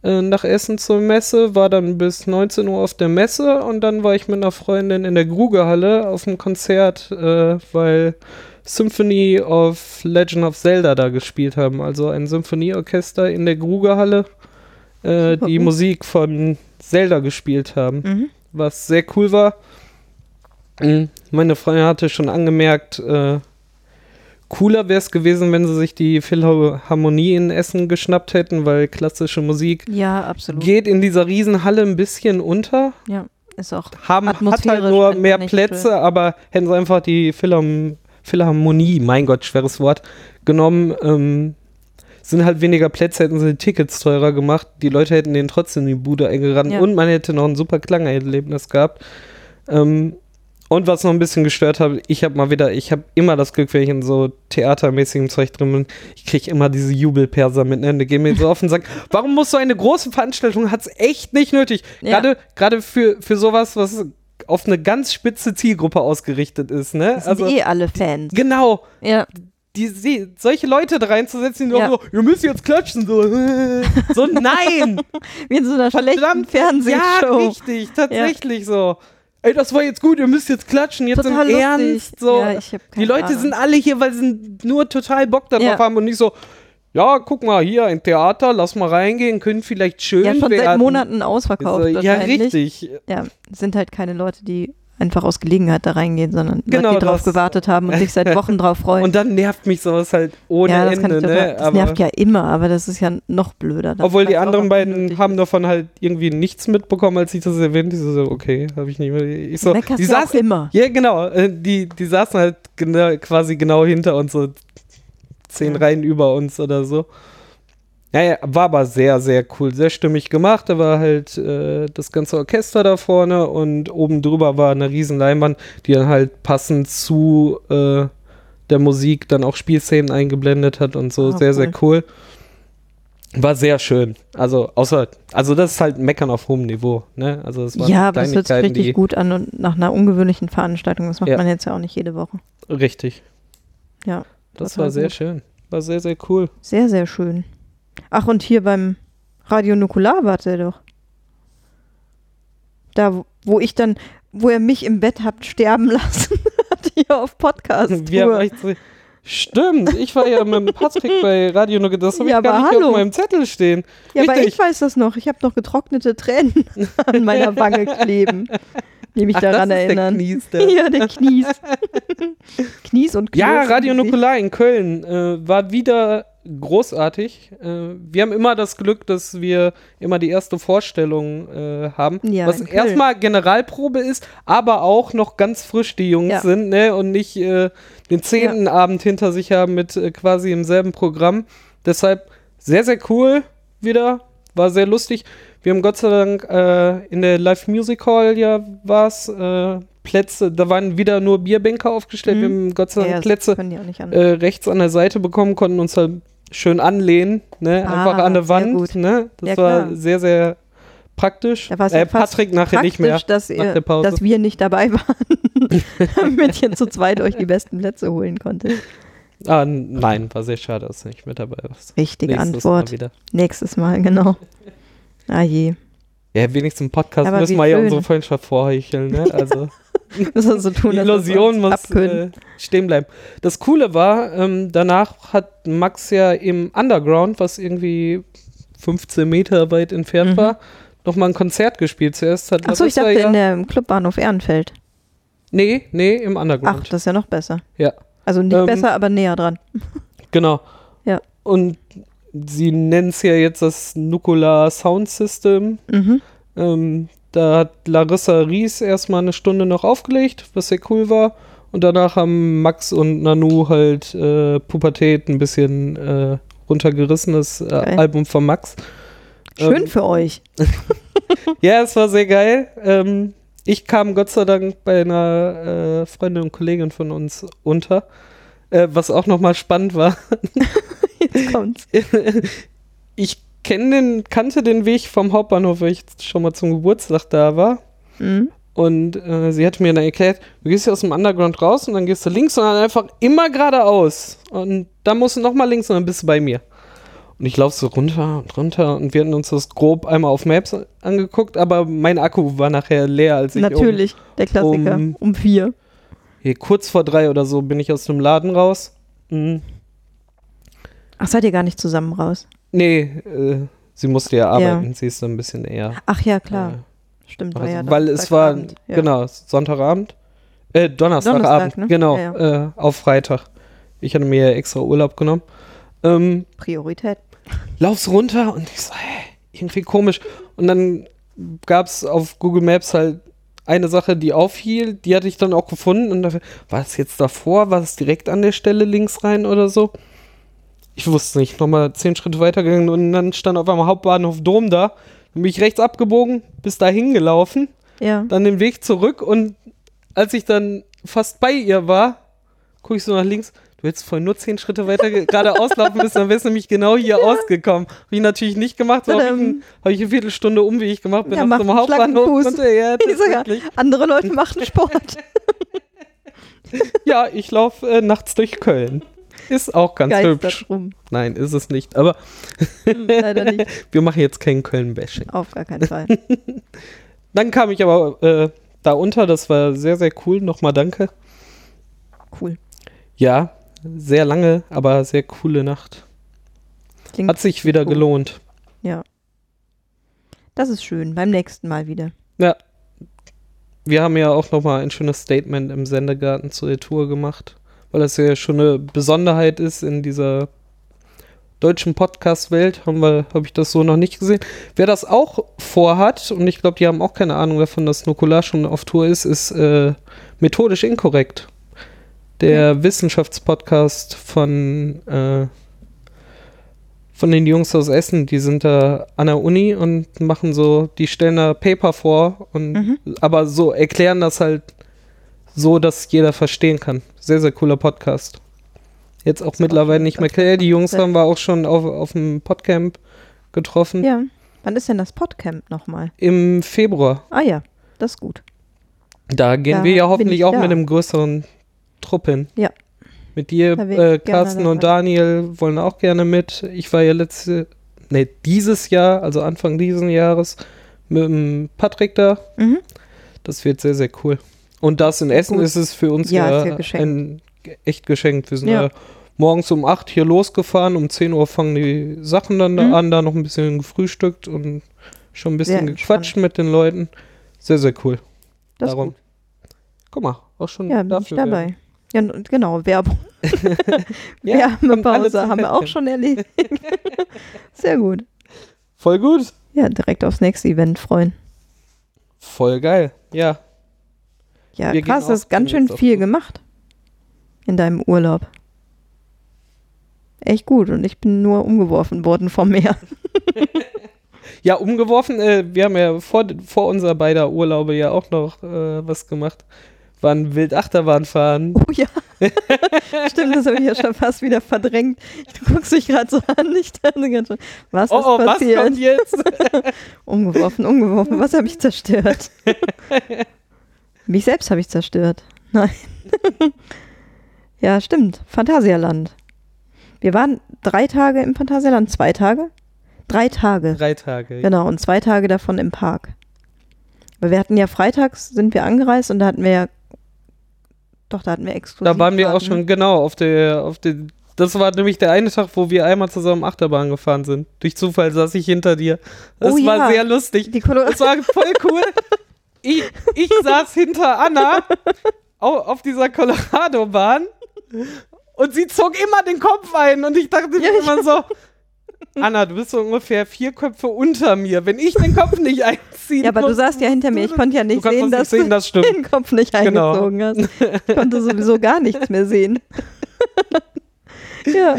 äh, nach Essen zur Messe, war dann bis 19 Uhr auf der Messe und dann war ich mit einer Freundin in der Grugehalle auf dem Konzert, äh, weil Symphony of Legend of Zelda da gespielt haben, also ein Symphonieorchester in der Grugehalle, äh, die. Musik von Zelda gespielt haben Mhm. was sehr cool war. Meine Freundin hatte schon angemerkt, äh, cooler wäre es gewesen, wenn sie sich die Philharmonie in Essen geschnappt hätten, weil klassische Musik Ja, geht in dieser Riesenhalle ein bisschen unter. ja, ist auch. Haben, hat halt nur mehr Plätze, aber hätten sie einfach die Philharm Philharmonie, mein Gott, schweres Wort, genommen, ähm, sind halt weniger Plätze, hätten sie die Tickets teurer gemacht. Die Leute hätten denen trotzdem die Bude eingerannt Ja. und man hätte noch ein super Klangerlebnis gehabt. Ähm, und was noch ein bisschen gestört hat, ich habe mal wieder, ich habe immer das Glück, wenn ich in so theatermäßigem Zeug drin bin, ich kriege immer diese Jubelperser mit, ne? Die gehen mir so auf und sagen, warum muss so eine große Veranstaltung, hat's echt nicht nötig. Ja. Gerade gerade für, für sowas, was auf eine ganz spitze Zielgruppe ausgerichtet ist, ne? Das sind eh alle Fans. genau, Ja, die, die, solche Leute da reinzusetzen, die Ja. nur so, ihr müsst jetzt klatschen, so, so nein, wie in so einer schlechten verdammt, ja, Fernsehshow. richtig, tatsächlich so. Ey, das war jetzt gut, ihr müsst jetzt klatschen, jetzt Total im. Ernst, so. Ja, die Leute Ahnung. sind alle hier, weil sie nur total Bock darauf Ja. haben und nicht so, ja, guck mal, hier ein Theater, lass mal reingehen, können vielleicht schön Ja, schon werden. seit Monaten ausverkauft. so, ja, richtig. Ja, sind halt keine Leute, die einfach aus Gelegenheit da reingehen, sondern Genau Leute, die drauf gewartet haben und sich seit Wochen drauf freuen. Und dann nervt mich sowas halt ohne ja, das, Ende, ich ne? das nervt ja immer, aber das ist ja noch blöder. Obwohl die anderen beiden haben davon halt irgendwie nichts mitbekommen, als ich das erwähnt. Die so, okay, habe ich nicht mehr. Ich so, Meckerst die saßen, immer. ja genau, äh, die, die saßen halt genau, quasi genau hinter uns, so zehn Ja. Reihen über uns oder so. Ja, ja, war aber sehr, sehr cool, sehr stimmig gemacht. Da war halt äh, das ganze Orchester da vorne und oben drüber war eine riesen Leinwand, die dann halt passend zu äh, der Musik dann auch Spielszenen eingeblendet hat und so. Ah, sehr, sehr cool. War sehr schön. Also, außer, also das ist halt Meckern auf hohem Niveau, ne? Also das waren Ja, aber das hört sich richtig gut an und nach einer ungewöhnlichen Veranstaltung. Das macht Ja. man jetzt ja auch nicht jede Woche. richtig. Ja, Das total war sehr gut. schön. War sehr, sehr cool. sehr, sehr schön. Ach, und hier beim Radio Nukular wart ihr doch. Da, wo- ich dann, wo ihr mich im Bett habt sterben lassen, hier auf Podcast. Wir haben echt so, Stimmt, ich war ja mit dem Patrick bei Radio Nuke, das habe Ja, ich gar aber nicht hallo. auf meinem Zettel stehen. Ja, aber Richtig. ich weiß das noch. Ich habe noch getrocknete Tränen an meiner Wange kleben, die mich Ach, daran das ist erinnern. Der Knies, der. ja, der Knies. Knies und Knirps Ja, Radio. Nukular in Köln äh, war wieder großartig. Äh, wir haben immer das Glück, dass wir immer die erste Vorstellung äh, haben, Ja, was erstmal Generalprobe ist, aber auch noch ganz frisch die Jungs Ja. sind ne? und nicht äh, den zehnten Abend hinter sich haben mit äh, quasi im selben Programm. Deshalb sehr, sehr cool wieder, war sehr lustig. Wir haben Gott sei Dank äh, in der Live Music Hall ja was äh, Plätze, da waren wieder nur Bierbänke aufgestellt. Mhm. Wir haben Gott sei Ja, Dank das Plätze äh, rechts an der Seite bekommen, konnten uns halt schön anlehnen, ne? Ah, einfach an der Wand. Ne? Das Ja, war sehr, sehr praktisch. Da äh, ja Patrick nachher nicht mehr. Dass, ihr, dass wir nicht dabei waren, damit ihr zu zweit euch die besten Plätze holen konntet. Ah, nein, war sehr schade, dass du nicht mit dabei warst. Richtige Nächstes Mal Antwort. wieder. Nächstes Mal, genau. Ah je. Ja, wenigstens im Podcast Aber müssen wir ja unsere Freundschaft vorhecheln, ne? Also Müssen so tun, die Illusion muss abkönnen. äh, stehen bleiben. Das Coole war, ähm, danach hat Max ja im Underground, was irgendwie 15 Meter weit entfernt Mhm. war, nochmal ein Konzert gespielt. Zuerst hat Achso, ich dachte ja, in der Clubbahnhof Ehrenfeld. Nee, nee, im Ach, Underground. das ist ja noch besser. Ja. Also nicht Ähm, besser, aber näher dran. Genau. Ja. Und sie nennen es ja jetzt das Nukular Sound System. Mhm. Ähm, da hat Larissa Ries erstmal eine Stunde noch aufgelegt, was sehr cool war. Und danach haben Max und Nanu halt äh, Pubertät ein bisschen äh, runtergerissen, das äh. Album von Max. Schön Ähm, für euch. Ja, es war sehr geil. Ähm, ich kam Gott sei Dank bei einer äh, Freundin und Kollegin von uns unter. Äh, was auch nochmal spannend war. Jetzt kommt's. ich kenn den, kannte den Weg vom Hauptbahnhof, weil ich schon mal zum Geburtstag da war. Mhm. Und äh, sie hat mir dann erklärt, du gehst hier aus dem Underground raus und dann gehst du links und dann einfach immer geradeaus. Und dann musst du nochmal links und dann bist du bei mir. Und ich laufe so runter und runter und wir hatten uns das grob einmal auf Maps angeguckt, aber mein Akku war nachher leer, als ich um, Natürlich, der Klassiker. um- Um, vier. hier, kurz vor drei oder so bin ich aus dem Laden raus. Mhm. Ach, seid ihr gar nicht zusammen raus? Nee, äh, sie musste ja arbeiten, sie ist so ein bisschen eher. Ach ja, klar. Äh, Stimmt, war Also, ja weil es war. Ja. genau, Sonntagabend. Äh, Donnerstagabend, Donnerstag, ne? genau, Ja, Äh, auf Freitag. Ich hatte mir ja extra Urlaub genommen. Ähm, Priorität. lauf's runter und ich so, hä, irgendwie komisch. Und dann gab's auf Google Maps halt eine Sache, die auffiel, die hatte ich dann auch gefunden. Und da, war es jetzt davor? War es direkt an der Stelle links rein oder so? Ich wusste nicht. Nochmal zehn Schritte weitergegangen und dann stand auf einmal Hauptbahnhof Dom da. Dann bin ich rechts abgebogen, bis dahin gelaufen, Ja. dann den Weg zurück und als ich dann fast bei ihr war, gucke ich so nach links. Du hättest vorhin nur zehn Schritte weiter ge- geradeaus laufen müssen, dann wärst du nämlich genau hier ausgekommen. Habe ich natürlich nicht gemacht, so habe ich, ein, hab ich eine Viertelstunde Umweg gemacht, bin Ja, auf einen Hauptbahnhof. Und, ja, ja, andere Leute machen Sport. ja, ich laufe äh, nachts durch Köln. Ist auch ganz hübsch. Geistert rum. Nein, ist es nicht. Aber Hm, Leider nicht. wir machen jetzt kein Köln-Bashing. Auf gar keinen Fall. Dann kam ich aber äh, da unter, das war sehr, sehr cool. Nochmal danke. Cool. Ja, sehr lange, aber sehr coole Nacht. Klingt Hat sich wieder cool. gelohnt. Ja. Das ist schön. Beim nächsten Mal wieder. Ja. Wir haben ja auch nochmal ein schönes Statement im Sendegarten zur Tour gemacht, weil das ja schon eine Besonderheit ist in dieser deutschen Podcast-Welt. Habe ich das so noch nicht gesehen. Wer das auch vorhat, und ich glaube, die haben auch keine Ahnung davon, dass Nukular schon auf Tour ist, ist äh, methodisch inkorrekt. Der Wissenschaftspodcast von, äh, von den Jungs aus Essen, die sind da an der Uni und machen so, die stellen da Paper vor und Mhm. aber so erklären das halt so, dass jeder verstehen kann. Sehr, sehr cooler Podcast. Jetzt auch auch mittlerweile schon nicht mehr klar. Die Jungs haben wir auch schon auf, auf dem Podcamp getroffen. Ja. Wann ist denn das Podcamp nochmal? Im Februar. Ah ja, das ist gut. Da gehen Da wir ja hoffentlich ich auch da. mit einem größeren Trupp hin. Ja. Mit dir, äh, Carsten und. Daniel wollen auch gerne mit. Ich war ja letzte, nee, dieses Jahr, also Anfang dieses Jahres, mit dem Patrick da. Mhm. Das wird sehr, sehr cool. Und das in Essen Gut. ist es für uns Ja, ja, ein echt geschenkt. Wir sind Ja. ja. morgens um 8 hier losgefahren, um 10 Uhr fangen die Sachen dann Mhm. da an, da noch ein bisschen gefrühstückt und schon ein bisschen Sehr gequatscht mit den Leuten. Sehr, sehr cool. Das Darum. ist gut. Guck mal, auch schon Ja, bin ich dafür. dabei. Ja, und genau, Werbung. Ja, Werbepause haben wir auch schon erledigt. Sehr gut. Voll gut. Ja, direkt aufs nächste Event freuen. Voll geil. Ja. Ja, Wir krass, du hast ganz schön viel gemacht in deinem Urlaub. Echt gut und ich bin nur umgeworfen worden vom Meer. Ja, umgeworfen, äh, wir haben ja vor, vor unserer beider Urlaube ja auch noch äh, was gemacht. Waren wild Achterbahn fahren. Oh ja. Stimmt, das habe ich ja schon fast wieder verdrängt. Du guckst mich gerade so an. Ich dachte schon, was Oh, ist oh, was passiert? kommt jetzt? Umgeworfen, umgeworfen. Was habe ich zerstört? Mich selbst habe ich zerstört. Nein. ja, stimmt. Phantasialand. Wir waren drei Tage im Phantasialand. Zwei Tage? Drei Tage. Drei Tage. Genau, und zwei Tage davon im Park. Weil wir hatten ja freitags sind wir angereist und da hatten wir ja. Doch, da hatten wir exklusiv. Da waren wir auch schon, genau, auf der, auf der, das war nämlich der eine Tag, wo wir einmal zusammen Achterbahn gefahren sind. Durch Zufall saß ich hinter dir. Das Oh war ja. sehr lustig. Die Colorado. Das war voll cool. Ich, ich saß hinter Anna au- auf dieser Colorado-Bahn und sie zog immer den Kopf ein und ich dachte mir immer so, Anna, du bist so ungefähr vier Köpfe unter mir. Wenn ich den Kopf nicht einziehe. Ja, aber du saßt ja hinter mir. Ich konnte ja nicht du sehen, das dass nicht sehen, du das stimmt. den Kopf nicht Genau. eingezogen hast. Ich konnte sowieso gar nichts mehr sehen. ja,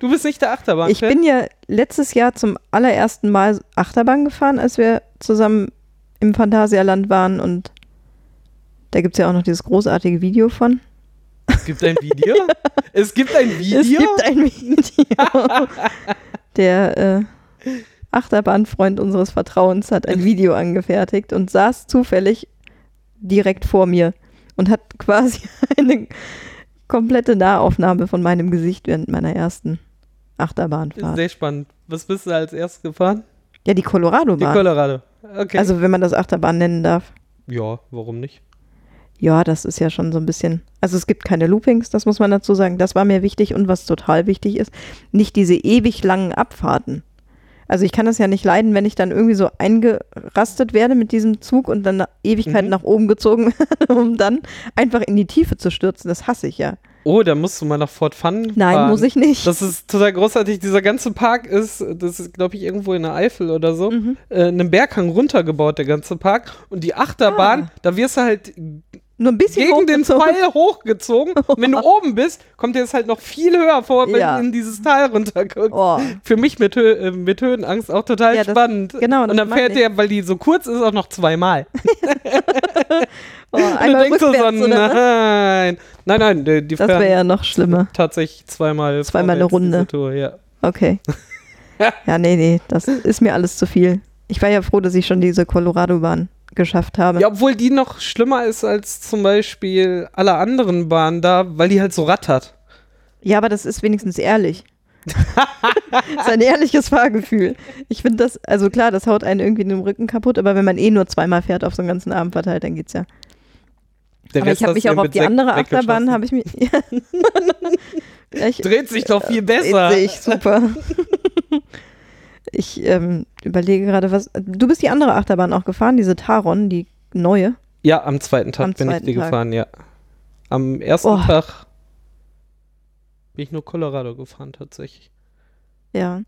Du bist nicht der Achterbahn. ich bin ja letztes Jahr zum allerersten Mal Achterbahn gefahren, als wir zusammen im Phantasialand waren und da gibt es ja auch noch dieses großartige Video von. Es gibt ein Video. es gibt ein Video. Es gibt ein Video. Der äh, Achterbahnfreund unseres Vertrauens hat ein Video angefertigt und saß zufällig direkt vor mir und hat quasi eine komplette Nahaufnahme von meinem Gesicht während meiner ersten Achterbahnfahrt. Sehr spannend. Was bist du als erstes gefahren? Ja, die Die Colorado-Bahn. Colorado. Okay. Also, wenn man das Achterbahn nennen darf. ja, warum nicht? Ja, das ist ja schon so ein bisschen. Also es gibt keine Loopings, das muss man dazu sagen. Das war mir wichtig und was total wichtig ist, nicht diese ewig langen Abfahrten. Also ich kann das ja nicht leiden, wenn ich dann irgendwie so eingerastet werde mit diesem Zug und dann Ewigkeiten Mhm. nach oben gezogen werde, um dann einfach in die Tiefe zu stürzen. Das hasse ich ja. Oh, da musst du mal nach Fort Fun Nein, fahren. muss ich nicht. Das ist total großartig. Dieser ganze Park ist, das ist, glaube ich, irgendwo in der Eifel oder so, Mhm. äh, einen Berghang runtergebaut, der ganze Park. Und die Achterbahn, Ah. da wirst du halt Nur ein bisschen gegen den. Pfeil hochgezogen. Und wenn du oben bist, kommt dir das halt noch viel höher vor, wenn Ja. du in dieses Tal runterguckst. Oh, Für mich mit, Hö äh, mit Höhenangst auch total Ja, das- spannend. genau, Und dann fährt ich. der, weil die so kurz ist, auch noch zweimal. oh Und du einmal denkst so, nein. Nein, nein, die, die Das wäre ja noch schlimmer. tatsächlich zweimal Zweimal eine Runde. Tour, ja. Okay. ja, nee, nee, das ist mir alles zu viel. Ich war ja froh, dass ich schon diese Colorado-Bahn geschafft habe. Ja, obwohl die noch schlimmer ist als zum Beispiel alle anderen Bahnen da, weil die halt so rattert. Ja, aber das ist wenigstens ehrlich. das ist ein ehrliches Fahrgefühl. Ich finde das, also klar, das haut einen irgendwie den Rücken kaputt, aber wenn man eh nur zweimal fährt auf so einen ganzen Abend verteilt, dann geht's ja. Der aber Rest ich habe mich auch auf die andere. Achterbahn, habe ich mich. Ja. ich, Dreht sich doch viel Sehe besser. ich super. ich ähm, überlege gerade, was. Du bist die andere Achterbahn auch gefahren, diese Taron, die neue. Ja, am zweiten Tag Am bin ich zweiten die Tag. gefahren, ja. Am ersten Oh. Tag bin ich nur Colorado gefahren, tatsächlich. Ja.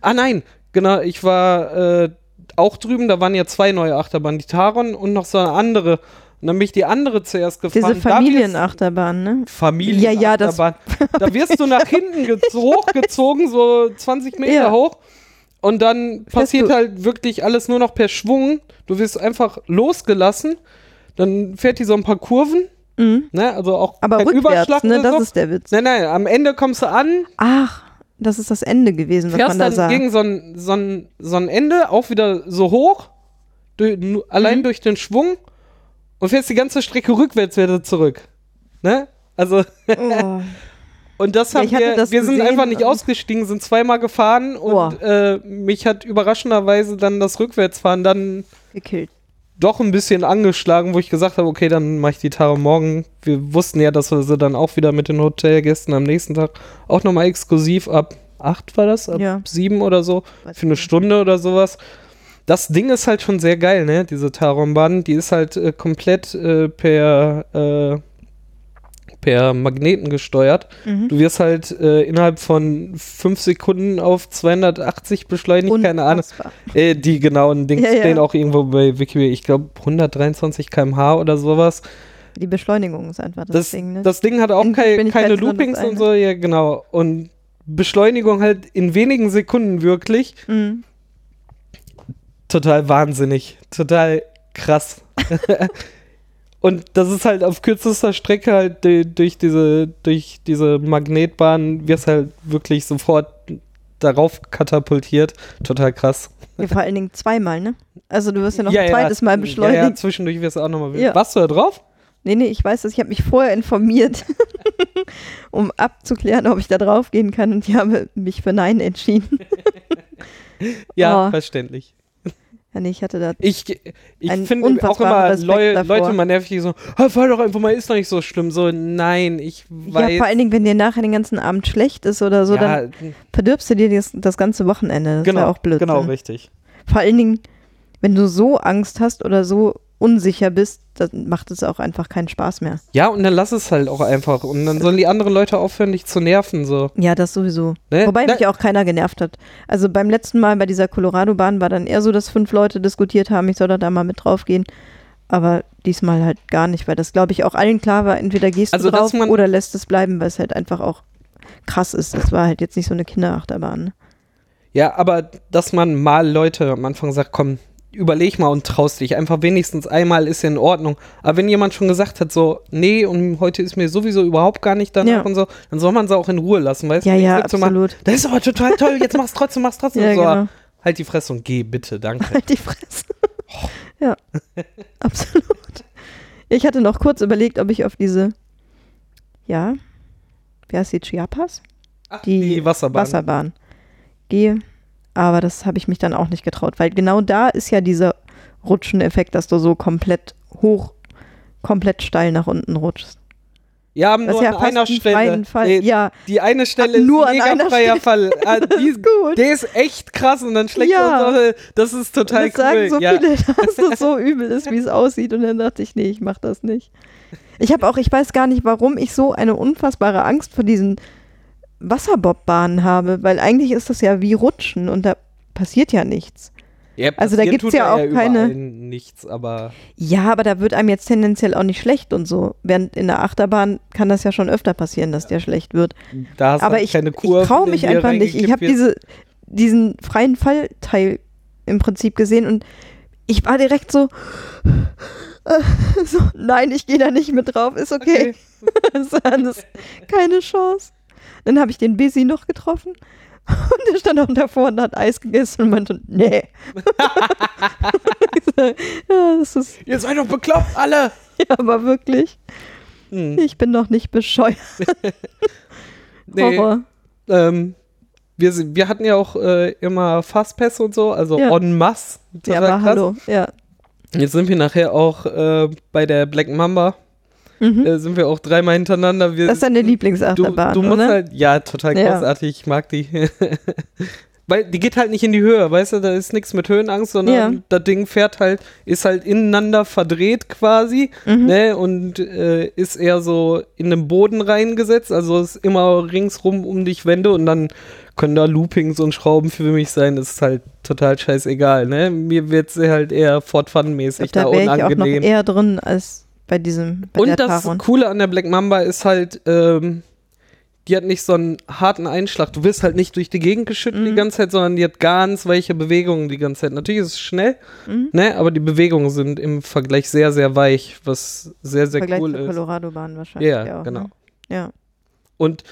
Ah, nein, genau, ich war äh, auch drüben, da waren ja zwei neue Achterbahnen, die Taron und noch so eine andere. Und dann bin ich die andere zuerst gefahren. Diese Familienachterbahn, ne? Familien Ja, ja, das- Da wirst du nach hinten ge- hochgezogen, so 20 Meter Ja. hoch. Und dann Fährst passiert du- halt wirklich alles nur noch per Schwung. Du wirst einfach losgelassen. Dann fährt die so ein paar Kurven, Mhm. ne? Also auch Aber kein Überschlag ne? Das so. ist der Witz. Nein, nein, am Ende kommst du an, Ach, das ist das Ende gewesen, was man da dann sah. gegen so ein, so, ein, so ein Ende, auch wieder so hoch, du, allein Mhm. durch den Schwung und fährst die ganze Strecke rückwärts wieder zurück. Ne? Also, Oh. und das Ja, haben hatte wir, das wir sind einfach nicht ausgestiegen, sind zweimal gefahren und äh, mich hat überraschenderweise dann das Rückwärtsfahren dann Gekillt. doch ein bisschen angeschlagen, wo ich gesagt habe, okay, dann mache ich die Tage morgen. Wir wussten ja, dass wir sie dann auch wieder mit den Hotelgästen am nächsten Tag auch nochmal exklusiv ab 8 war das, ab Ja. 7 oder so, Weiß für eine. Stunde oder sowas. Das Ding ist halt schon sehr geil, ne? Diese Taronbahn, die ist halt äh, komplett äh, per, äh, per Magneten gesteuert. Mhm. Du wirst halt äh, innerhalb von 5 Sekunden auf 280 beschleunigt, keine Ahnung. Unfassbar. Äh, die genauen Dings Ja, ja. stehen auch irgendwo bei Wikipedia. Ich glaube 123 km/h oder sowas. Die Beschleunigung ist einfach das, Das, Ding, ne? das Ding hat auch kei keine das Loopings und so. Ja, genau. Und Beschleunigung halt in wenigen Sekunden wirklich. mhm. Total wahnsinnig. Total krass. und das ist halt auf kürzester Strecke halt du- durch diese, durch diese Magnetbahn wirst halt wirklich sofort darauf katapultiert. Total krass. ja, vor allen Dingen zweimal, ne? Also du wirst ja noch Ja, ein ja. zweites Mal Ja, beschleunigt. ja, zwischendurch wirst du auch nochmal. Ja. Warst du da drauf? Nee, nee, ich weiß das. Ich habe mich vorher informiert, um abzuklären, ob ich da drauf gehen kann. Und die haben mich für Nein entschieden. Ja, Oh. verständlich. Ja, nee, ich hatte da. Ich, ich finde auch immer Leu davor. Leute mal nervig, die so, "Ah, fahr doch einfach mal, ist doch nicht so schlimm. So, nein, ich weiß. Ja, vor allen Dingen, wenn dir nachher den ganzen Abend schlecht ist oder so, Ja, dann verdirbst du dir das, das ganze Wochenende. Das genau, ist ja auch blöd. genau, richtig. Vor allen Dingen, wenn du so Angst hast oder so unsicher bist, dann macht es auch einfach keinen Spaß mehr. Ja, und dann lass es halt auch einfach. Und dann sollen die anderen Leute aufhören, dich zu nerven. So. Ja, das sowieso. Ne? Wobei Da- mich auch keiner genervt hat. Also beim letzten Mal bei dieser Colorado-Bahn war dann eher so, dass fünf Leute diskutiert haben, ich soll da mal mit drauf gehen. Aber diesmal halt gar nicht, weil das, glaube ich, auch allen klar war, entweder gehst Also, du drauf oder lässt es bleiben, weil es halt einfach auch krass ist. Das war halt jetzt nicht so eine Kinderachterbahn. Ne? Ja, aber dass man mal Leute am Anfang sagt, komm, überleg mal und traust dich. Einfach wenigstens einmal ist ja in Ordnung. Aber wenn jemand schon gesagt hat, so, nee, und heute ist mir sowieso überhaupt gar nicht danach Ja. und so, dann soll man sie auch in Ruhe lassen, weißt Ja, du? ja, mal, absolut. Das ist aber total toll, jetzt mach's trotzdem, mach's trotzdem. Ja, so, genau. Halt die Fresse und geh, bitte, danke. Halt die Fresse. ja, absolut. Ich hatte noch kurz überlegt, ob ich auf diese, ja, wie heißt die, Chiapas? Ach, Die Wasserbahn. Wasserbahn gehe. Aber das habe ich mich dann auch nicht getraut, weil genau da ist ja dieser Rutscheneffekt, dass du so komplett hoch, komplett steil nach unten rutschst. Ja, nur Das ist ja an einer ein Stelle. Fall. Nee, Ja. Die eine Stelle nur ist an mega einer freier Stelle. Fall. Ah, die, ist gut. Der ist echt krass und dann schlägt Ja. so, das ist total das sagen cool. so ja. viele, dass es so übel ist, wie es aussieht. Und dann dachte ich, nee, ich mach das nicht. Ich habe auch, ich weiß gar nicht, warum ich so eine unfassbare Angst vor diesen Wasserbobbbahnen habe, weil eigentlich ist das ja wie Rutschen und da passiert ja nichts. Ja, Also da gibt's tut ja auch keine- nichts, aber Ja, aber da wird einem jetzt tendenziell auch nicht schlecht und so. Während in der Achterbahn kann das ja schon öfter passieren, dass dir schlecht wird. da hast aber halt ich, keine ich traue mich einfach nicht. Ich habe diese, diesen freien Fallteil im Prinzip gesehen und ich war direkt so, so nein, ich gehe da nicht mit drauf, ist okay. das war alles keine Chance. Dann habe ich den Busy noch getroffen und der stand auch davor und hat Eis gegessen und meinte, nee. Ja, das ist, Ihr seid doch bekloppt, alle! ja, aber wirklich, Hm. ich bin noch nicht bescheuert. Nee, Horror. ähm, wir, sind- wir hatten ja auch äh, immer Fastpass und so, also Ja. en masse. Ja, aber krass. hallo, ja. Jetzt sind wir nachher auch äh, bei der Black Mamba. Mhm. Äh, sind wir auch dreimal hintereinander. Wir, Das ist deine du, Lieblingsachterbahn, du musst oder? halt, ja, total Ja. großartig. Ich mag die. Weil die geht halt nicht in die Höhe, weißt du, da ist nichts mit Höhenangst, sondern Ja. das Ding fährt halt, ist halt ineinander verdreht quasi, Mhm. ne, und äh, ist eher so in den Boden reingesetzt, also ist immer ringsrum um dich Wände und dann können da Loopings und Schrauben für mich sein, das ist halt total scheißegal, ne, mir wird sie halt eher fortfun-mäßig da da wäre ich auch noch unangenehm. eher drin als bei diesem bei Und das Taron. Coole an der Black Mamba ist halt, ähm, die hat nicht so einen harten Einschlag. Du wirst halt nicht durch die Gegend geschüttelt die Mhm. ganze Zeit, sondern die hat ganz weiche Bewegungen die ganze Zeit. Natürlich ist es schnell, Mhm. ne, aber die Bewegungen sind im Vergleich sehr, sehr weich, was sehr, sehr Vergleich cool zur ist. Colorado-Bahn wahrscheinlich. Ja, auch, genau. Ne? Ja. Und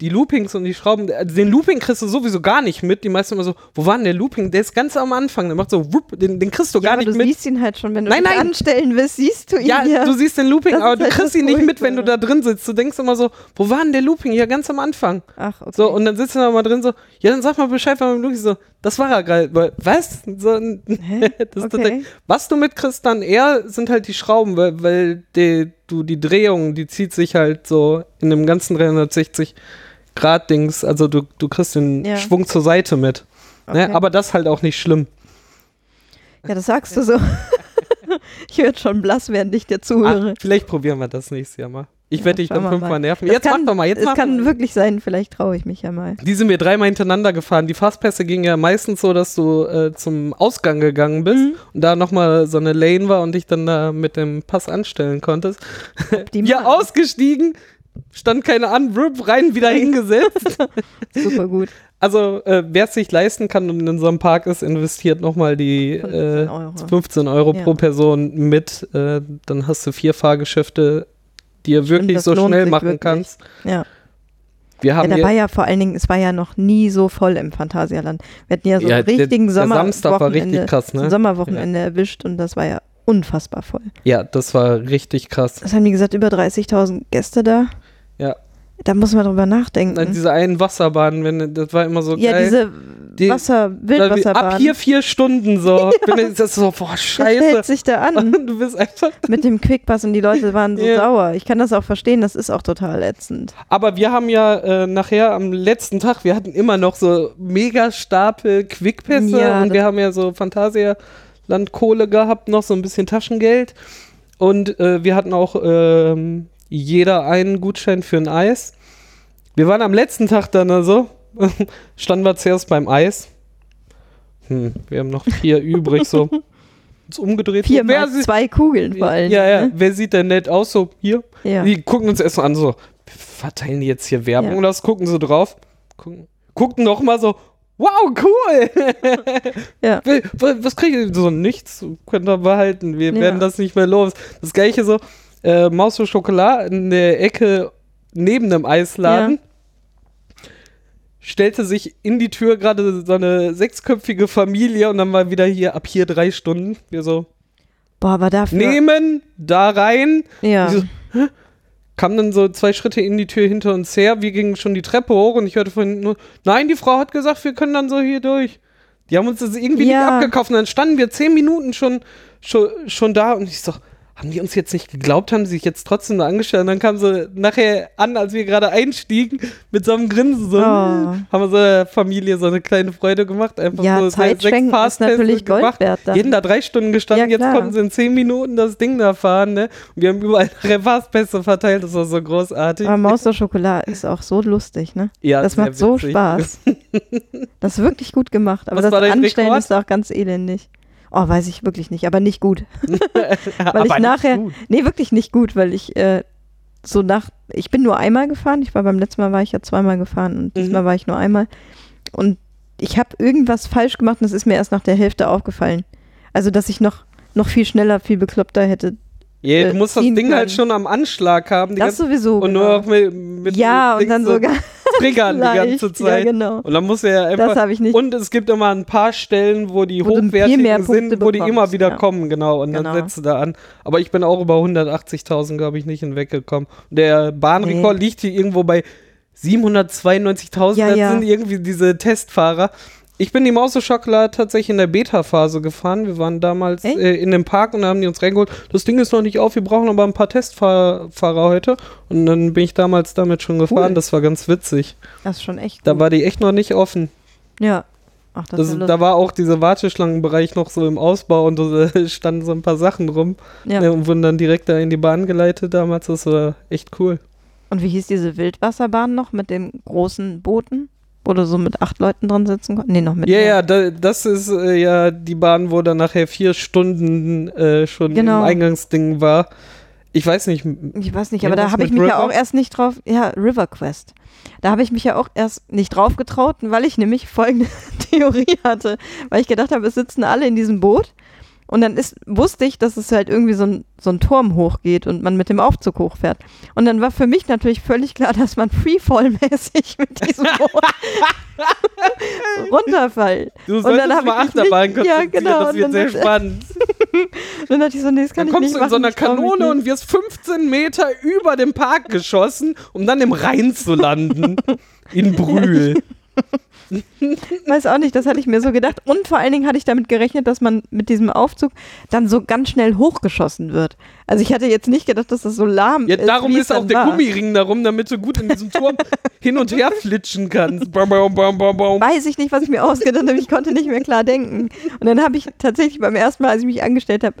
die Loopings und die Schrauben, also den Looping kriegst du sowieso gar nicht mit. Die meisten immer so, wo war denn der Looping? Der ist ganz am Anfang, der macht so, wupp, den, den kriegst du ja, gar nicht du mit. siehst ihn halt schon, wenn du Nein, nein. anstellen willst, siehst du ihn Ja, ja. du siehst den Looping, Das aber du halt kriegst ihn nicht mit, wenn du da drin sitzt. Du denkst immer so, wo war denn der Looping? Ja, ganz am Anfang. Ach, okay. So, und dann sitzt du da mal drin so, ja, dann sag mal Bescheid, wenn man wirklich so, das war er gerade. Weil, Was? So, Okay. was du mitkriegst dann eher, sind halt die Schrauben, weil, weil die, du die Drehung, die zieht sich halt so in dem ganzen 360 Grad Dings, also du, du kriegst den Ja. Schwung zur Seite mit. Ne? Okay. Aber das halt auch nicht schlimm. ja, das sagst du so. ich werde schon blass, während ich dir Ach, zuhöre. vielleicht probieren wir das nächstes Jahr mal. Ich Ja, werde dich schauen dann fünfmal mal. nerven. Es Jetzt kann, mach doch mal, jetzt Es kann wirklich sein, vielleicht traue ich mich ja mal. Die sind wir dreimal hintereinander gefahren. Die Fastpässe gingen ja meistens so, dass du äh, zum Ausgang gegangen bist Mhm. und da nochmal so eine Lane war und dich dann da mit dem Pass anstellen konntest. Ja, ausgestiegen, stand keine an, rup, rein, wieder hingesetzt. Super gut. Also, äh, wer es sich leisten kann und in so einem Park ist, investiert nochmal die 15 äh, Euro. 15 Euro Ja. pro Person mit. Äh, dann hast du vier Fahrgeschäfte, die ihr wirklich das so schnell machen wirklich. kannst. Ja. Wir Ja, haben da hier- war ja vor allen Dingen, es war ja noch nie so voll im Phantasialand. Wir hatten ja so Ja, einen der- richtigen der Sommer Samstag war richtig krass, ne? Sommerwochenende erwischt und das war ja unfassbar voll. ja, das war richtig krass. Was haben die gesagt, über 30.000 Gäste da? Ja. Da muss man drüber nachdenken. Na, diese einen Wasserbahnen, wenn, das war immer so ja, geil. diese Die- Wasser, Wildwasserbahn. Ab hier vier Stunden so. Wenn du- das ist so, boah, scheiße. stellt sich da an Du bist einfach. mit dem Quickpass und die Leute waren so Ja. sauer. Ich kann das auch verstehen, das ist auch total ätzend. Aber wir haben ja äh, nachher am letzten Tag, wir hatten immer noch so mega Stapel Quickpässe Ja, und das- wir haben ja so Phantasialand-Kohle gehabt, noch so ein bisschen Taschengeld. Und äh, wir hatten auch ähm, jeder einen Gutschein für ein Eis. Wir waren am letzten Tag dann also, standen wir zuerst beim Eis. Hm, wir haben noch vier übrig, so. Uns umgedreht. Vier so, wer mal zwei Kugeln vor allem. Ja, ja, Ne? wer sieht denn nett aus? So, hier. ja. Die gucken uns erstmal an, so, verteilen die jetzt hier Werbung Ja. oder was? Gucken sie drauf. Gucken, guckten noch mal so, wow, cool. Ja. Wa- wa- was kriege ich? So, nichts, könnt ihr behalten. Wir Ja. werden das nicht mehr los. Das gleiche so, äh, Maus für Schokolade in der Ecke neben dem Eisladen. Stellte sich in die Tür gerade so eine sechsköpfige Familie und dann war wieder hier ab hier drei Stunden. Wir so, Boah, aber dafür. nehmen, da rein, Ja. so? Kam dann so zwei Schritte in die Tür hinter uns her. Wir gingen schon die Treppe hoch und ich hörte von hinten nur, nein, die Frau hat gesagt, wir können dann so hier durch. Die haben uns das irgendwie Ja. nicht abgekauft. Und dann standen wir zehn Minuten schon, schon, schon da und ich so, haben die uns jetzt nicht geglaubt, haben sie sich jetzt trotzdem nur angestellt und dann kam sie nachher an, als wir gerade einstiegen, mit so einem Grinsen, so, Oh. haben wir so der Familie so eine kleine Freude gemacht, einfach Ja, so Zeitschwenken ist Fastpässe natürlich Gold wert dann. Jeden da drei Stunden gestanden, Ja, jetzt konnten sie in zehn Minuten das Ding da fahren, ne? Und wir haben überall Fastpässe verteilt, das war so großartig. Aber Maus der Schokolade ist auch so lustig, ne? ja, das macht so witzig. Spaß. Das ist wirklich gut gemacht. Aber Was das Anstellen Rekord? ist auch ganz elendig. Oh, weiß ich wirklich nicht, aber nicht gut. Weil ich nachher, gut. nee, wirklich nicht gut, weil ich äh, so nach, ich bin nur einmal gefahren. Ich war beim letzten Mal war ich ja zweimal gefahren und diesmal Mhm. war ich nur einmal. Und ich habe irgendwas falsch gemacht und es ist mir erst nach der Hälfte aufgefallen. Also, dass ich noch, noch viel schneller, viel bekloppter hätte. Ja, äh, du musst das Ding halt können. schon am Anschlag haben. Das sowieso. und genau. nur auch mit, mit ja, mit und dann Dings sogar triggern die ganze Zeit. Ja, genau. Und dann muss er ja einfach. Das habe ich nicht. Und es gibt immer ein paar Stellen, wo die Wo hochwertigen sind, wo die immer wieder ja. kommen, genau. Und Genau. dann setzt du da an. Aber ich bin auch über 180.000, glaube ich, nicht hinweggekommen. Der Bahnrekord liegt hier irgendwo bei 792.000. Ja, das ja. sind irgendwie diese Testfahrer. Ich bin die Mauserschokolade tatsächlich in der Beta-Phase gefahren. Wir waren damals äh, in dem Park und da haben die uns reingeholt. Das Ding ist noch nicht auf, wir brauchen aber ein paar Testfahrer heute. Und dann bin ich damals damit schon gefahren. Cool. Das war ganz witzig. Das ist schon echt Da gut. war die echt noch nicht offen. Ja. Ach, das, Das, da war auch dieser Warteschlangenbereich noch so im Ausbau und da standen so ein paar Sachen rum ja. ne, und wurden dann direkt da in die Bahn geleitet damals. Das war echt cool. Und wie hieß diese Wildwasserbahn noch mit den großen Booten? Wo du so mit acht Leuten dran sitzen konntest? Nee, noch mit Ja, mehr. ja, da, das ist äh, ja die Bahn, wo dann nachher vier Stunden äh, schon Genau. im Eingangsding war. Ich weiß nicht, Ich weiß nicht, Ja, aber da habe ich mich ja River? auch erst nicht drauf. Ja, River Quest. Da habe ich mich ja auch erst nicht drauf getraut, weil ich nämlich folgende Theorie hatte. Weil ich gedacht habe, es sitzen alle in diesem Boot. Und dann ist, wusste ich, dass es halt irgendwie so ein, so ein Turm hochgeht und man mit dem Aufzug hochfährt. Und dann war für mich natürlich völlig klar, dass man Freefall-mäßig mit diesem Boot runterfällt. du Und solltest dann hab mal Achterbahn nicht- ja, genau, das und wird dann sehr spannend. Und dann dachte ich so, nee, das kann Dann ich kommst nicht du in so einer Kanone und wirst 15 Meter über dem Park geschossen, um dann im Rhein zu landen. In Brühl. Weiß auch nicht, das hatte ich mir so gedacht. Und vor allen Dingen hatte ich damit gerechnet, dass man mit diesem Aufzug dann so ganz schnell hochgeschossen wird. Also ich hatte jetzt nicht gedacht, dass das so lahm Ja, ist. darum wie ist auch der war. Gummiring darum, damit du gut in diesem Turm hin und her flitschen kannst. Bam, bam, bam, bam, bam. Weiß ich nicht, was ich mir ausgedacht habe. Ich konnte nicht mehr klar denken. Und dann habe ich tatsächlich beim ersten Mal, als ich mich angestellt habe,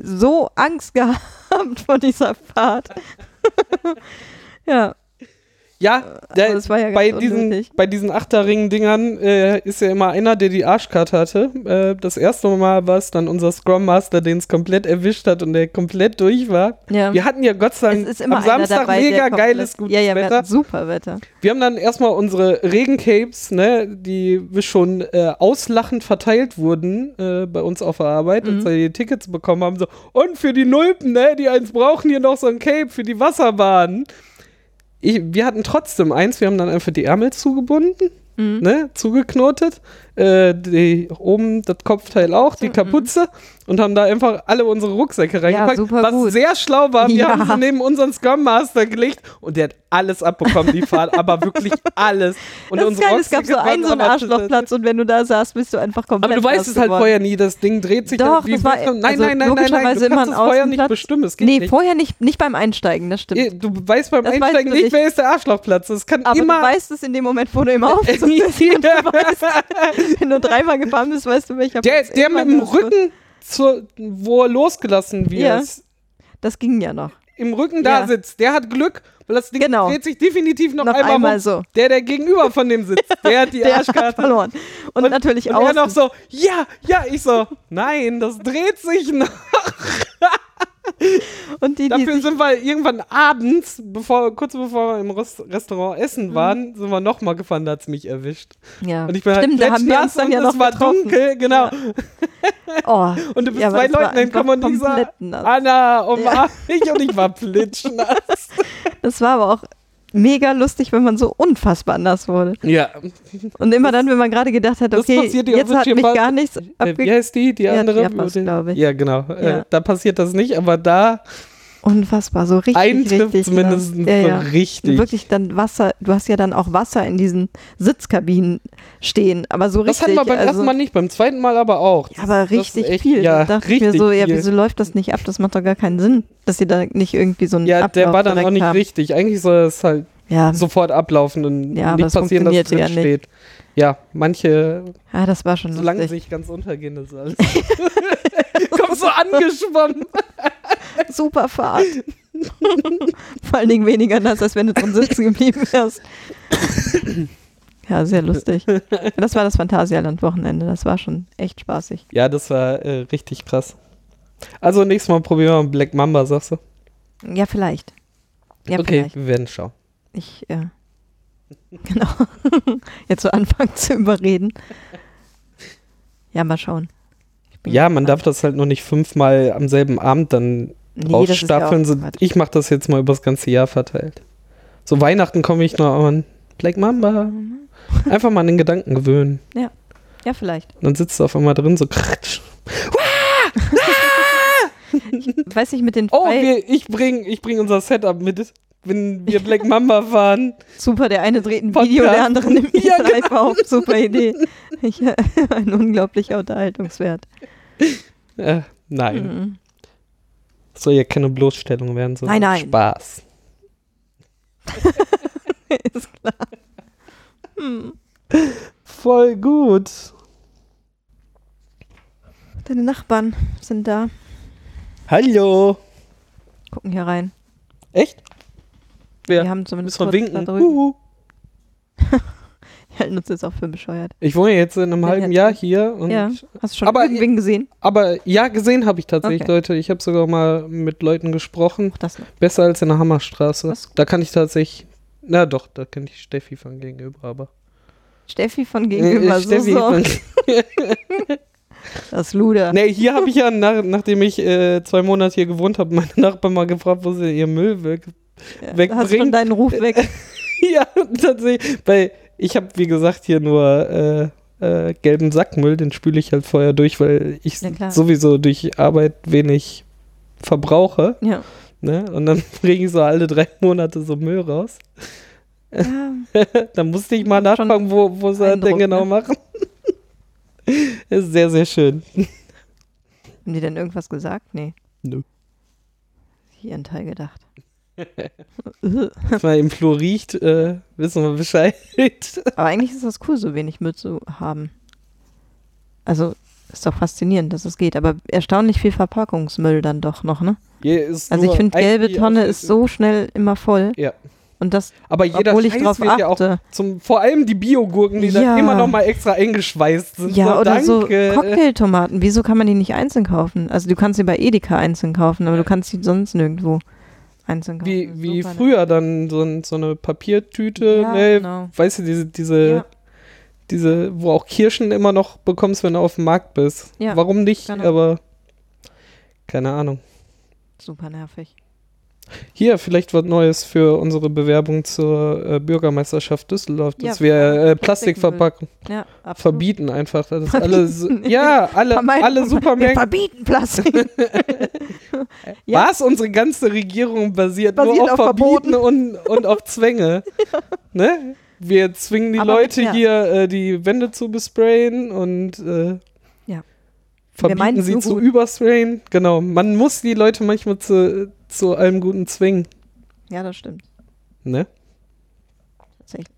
so Angst gehabt vor dieser Fahrt. ja, Ja, der, aber das war ja bei, diesen, bei diesen Achterring-Dingern äh, ist ja immer einer, der die Arschkarte hatte. Äh, das erste Mal war es dann unser Scrum Master, den es komplett erwischt hat und der komplett durch war. ja. Wir hatten ja Gott sei Dank am Samstag dabei, der mega geiles, gutes ja, ja, Wetter. super Wetter. Wir haben dann erstmal unsere Regencapes, ne, die schon äh, auslachend verteilt wurden äh, bei uns auf der Arbeit, als Mhm. wir die Tickets bekommen haben. So, und für die Nulpen, ne, die eins brauchen hier noch so ein Cape für die Wasserbahn. Ich, wir hatten trotzdem eins, wir haben dann einfach die Ärmel zugebunden, Mhm. ne, zugeknotet, äh, die, oben das Kopfteil auch, die Mhm. Kapuze und haben da einfach alle unsere Rucksäcke reingepackt, super was gut. sehr schlau war. Wir Ja. haben sie neben unseren Scrum Master gelegt und der hat alles abbekommen, die Fahrt, aber wirklich alles. Und das ist unsere geil, es gab so einen so einen Arschlochplatz und wenn du da saßt, bist du einfach komplett Aber du weißt es halt geworden. vorher nie, das Ding dreht sich Doch, dann das war- Nein, also nein, nein, nein, nein, du immer kannst es vorher nicht bestimmen, es geht Nee, nicht. vorher nicht, nicht beim Einsteigen, das stimmt. Du weißt beim Das weißt Einsteigen du nicht, nicht. wer ist der Arschlochplatz. Das kann Aber immer. du weißt es in dem Moment, wo du im Aufzug bist. und wenn du dreimal gefahren bist, weißt du, welcher der, der mit dem. Rücken, zur, wo er losgelassen wird, Ja. Das ging ja noch. im Rücken da Ja. sitzt, der hat Glück, weil das Ding Genau. dreht sich definitiv noch, Noch einmal, einmal rum. so. Der, der gegenüber von dem sitzt, der hat die Der hat Arschkarte. verloren. Und, natürlich und auch. er noch so, ja, ja, ich so, nein, das dreht sich noch. Und die, die Dafür sich, sind wir irgendwann abends, bevor, kurz bevor wir im Rest Restaurant Mhm. essen waren, sind wir nochmal gefahren, da hat es mich erwischt. ja. Und ich bin Stimmt, halt da haben wir uns dann ja noch es war getroffen. dunkel, genau. Ja. Oh, Und du bist Ja, zwei Leuten entkommen und nass. Anna, umarm mich und ich war plitschnass. das war aber auch mega lustig, wenn man so unfassbar nass wurde. ja. Und immer dann, wenn man gerade gedacht hat, das okay, jetzt hat mich gar nichts Äh, wie abge... heißt die? Die Ja, andere? Chiapas, glaub ich. Ja, genau. Äh, Ja. da passiert das nicht, aber da Unfassbar, so richtig, Ein trifft zumindest ja, ja. richtig. Wirklich dann Wasser, du hast ja dann auch Wasser in diesen Sitzkabinen stehen, aber so Das richtig. hatten wir beim also, ersten Mal nicht, beim zweiten Mal aber auch. Ja, aber Das ist richtig echt- viel. Ja, da dachte richtig ich mir so, ja, viel. wieso läuft das nicht ab? Das macht doch gar keinen Sinn, dass sie da nicht irgendwie so einen Ja, der Ablauf war dann auch nicht haben. richtig. Eigentlich soll es halt Ja, sofort ablaufen und Ja, aber nicht das passieren, dass es funktionierte ja drin steht. Ja, manche, ja, das war schon solange lustig. sich ganz untergehen, ist alles. Kommt so angeschwommen. Super Fahrt. Vor allen Dingen weniger nass, als wenn du drin sitzen geblieben wärst. Ja, sehr lustig. Das war das Phantasialand-Wochenende. Das war schon echt spaßig. Ja, das war äh, richtig krass. Also nächstes Mal probieren wir mal Black Mamba, sagst du? Ja, vielleicht. Ja, okay, vielleicht. wir werden schauen. Ich, äh, genau. Jetzt so anfangen zu überreden. Ja, mal schauen. Ich Ja, man darf das halt noch nicht fünfmal am selben Abend dann nee, das ist ja. So, ich mache das jetzt mal übers ganze Jahr verteilt. So Weihnachten komme ich noch an Black Mamba. Einfach mal an den Gedanken gewöhnen. Ja, vielleicht. Und dann sitzt du auf einmal drin, so kratsch. Weiß ich mit den Oh, wir, ich bring, ich bring unser Setup mit, wenn wir Black Mamba fahren. super, der eine dreht ein Podcast. Video, der andere nimmt ihn Ja, live auf. Super Idee. Ich, ein unglaublicher Unterhaltungswert. Äh, nein, Mhm. soll ja keine Bloßstellung werden, sondern Nein, nein. Spaß. Ist klar. Hm. Voll gut. Deine Nachbarn sind da, Hallo. gucken hier rein. Echt? Wir haben zumindest Müssen wir winken? drüben. Wir halten uns jetzt auch für bescheuert. Ich wohne jetzt in einem Ja, halben ja. Jahr hier. Und ja, hast du schon Aber- irgendwen gesehen? Aber ja, gesehen habe ich tatsächlich Okay. Leute. Ich habe sogar mal mit Leuten gesprochen. Auch das noch. Besser als in der Hammerstraße. Da kann ich tatsächlich. Na doch, da kenne ich Steffi von gegenüber, aber. Steffi von gegenüber, Äh, so, Steffi so. von, Das Luder. nee, hier habe ich ja, nach, nachdem ich äh, zwei Monate hier gewohnt habe, meine Nachbarn mal gefragt, wo sie ihr Müll weg. Ja, wegbringt. hast du schon deinen Ruf weg. ja, tatsächlich. Weil ich habe, wie gesagt, hier nur äh, äh, gelben Sackmüll, den spüle ich halt vorher durch, weil ich Ja, sowieso durch Arbeit wenig verbrauche. Ja. Ne? Und dann bringe ich so alle drei Monate so Müll raus. ja. dann musste ich mal nachfragen, wo, wo sie das denn genau ne? machen. ist sehr, sehr schön. Haben die denn irgendwas gesagt? Nee. Nö. Hier ein Teil gedacht. Wenn man im Flur riecht, äh, wissen wir Bescheid. Aber eigentlich ist das cool, so wenig Müll zu haben. Also, ist doch faszinierend, dass es geht. Aber erstaunlich viel Verpackungsmüll dann doch noch, ne? Also ich finde, gelbe Tonne ist so schnell immer voll. Ja. Und das, Aber jeder obwohl ich Scheiß drauf wird ja auch zum, vor allem die Biogurken, die dann Ja. immer noch mal extra eingeschweißt sind. Ja, so, oder so danke. Cocktailtomaten. Wieso kann man die nicht einzeln kaufen? Also du kannst sie bei Edeka einzeln kaufen, aber du kannst sie sonst nirgendwo einzeln. Wie, wie super früher dann so, ein, so eine Papiertüte, Ja, ne? genau. weißt du, diese, diese, Ja. diese, wo auch Kirschen immer noch bekommst, wenn du auf dem Markt bist. Ja, Warum nicht? genau. Aber keine Ahnung. Super nervig. Hier, vielleicht was Neues für unsere Bewerbung zur äh, Bürgermeisterschaft Düsseldorf, dass Ja, wir äh. Plastikverpackung Ja, verbieten einfach. Das ist Verbieten. alles, ja, alle, alle Wir Supermärkte. verbieten Plastik. Ja. Was? Unsere ganze Regierung basiert, Basiert nur auf, auf Verbieten und, und auf Zwänge. ne? Wir zwingen die Aber Leute ja. hier, äh, die Wände zu besprayen und äh, Ja. Verbieten sie zu gut. übersprayen. Genau. Man muss die Leute manchmal zu, zu allem Guten zwingen. ja, das stimmt. Ne? Tatsächlich.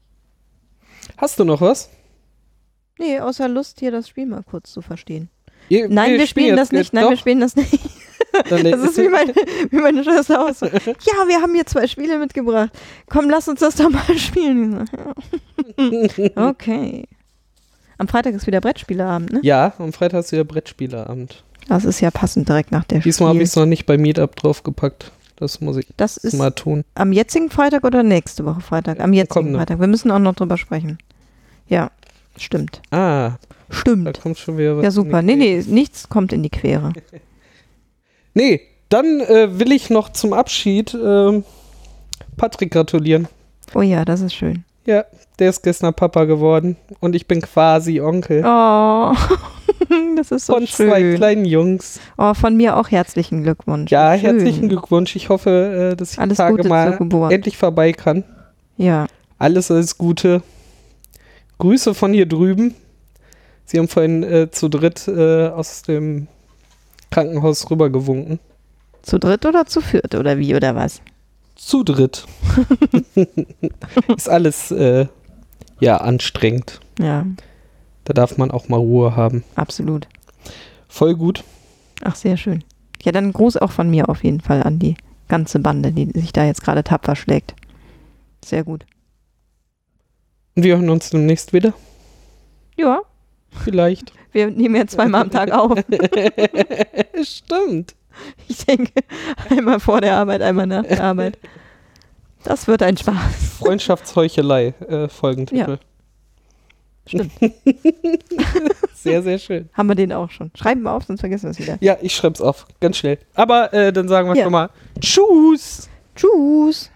Hast du noch was? Nee, außer Lust, hier das Spiel mal kurz zu verstehen. Ihr- Nein, wir, spielen das jetzt nicht. Nein, wir doch. spielen das nicht. Das ist wie meine, wie meine Schwester auch so. Ja, wir haben hier zwei Spiele mitgebracht. Komm, lass uns das doch mal spielen. Okay. Am Freitag ist wieder Brettspieleabend, ne? ja, am Freitag ist wieder Brettspieleabend. Das ist ja passend direkt nach der Diesmal habe ich es noch nicht bei Meetup draufgepackt. Das muss ich Das ist mal tun. am jetzigen Freitag oder nächste Woche Freitag? Am jetzigen kommende. Freitag. Wir müssen auch noch drüber sprechen. Ja, stimmt. Ah, da Stimmt. kommt schon wieder was. Ja, super. Nee, nee, nichts kommt in die Quere. Nee, dann äh, will ich noch zum Abschied ähm, Patrick gratulieren. Oh ja, das ist schön. Ja, der ist gestern Papa geworden und ich bin quasi Onkel. Oh. das ist so von zwei schön. kleinen Jungs. Oh, von mir auch herzlichen Glückwunsch. Ja, Schön. herzlichen Glückwunsch. Ich hoffe, äh, dass ich Alles die Tage Gute mal endlich vorbei kann. Ja, Alles, alles Gute. Grüße von hier drüben. Sie haben vorhin äh, zu dritt äh, aus dem Krankenhaus rübergewunken. zu dritt oder zu viert oder wie oder was? Zu dritt. Ist alles äh, ja anstrengend. Ja, Da darf man auch mal Ruhe haben. absolut. Voll gut. Ach, sehr schön. Ja, dann Gruß auch von mir auf jeden Fall an die ganze Bande, die sich da jetzt gerade tapfer schlägt. Sehr gut. Und wir hören uns demnächst wieder. Ja, Vielleicht. wir nehmen ja zweimal am Tag auf. Stimmt. Ich denke, einmal vor der Arbeit, einmal nach der Arbeit. Das wird ein Spaß. Freundschaftsheuchelei, äh, Folgentitel. Stimmt. Sehr, sehr schön. Haben wir den auch schon. Schreiben wir auf, sonst vergessen wir es wieder. Ja, ich schreib's auf. Ganz schnell. Aber äh, dann sagen wir Ja. schon mal Tschüss. Tschüss.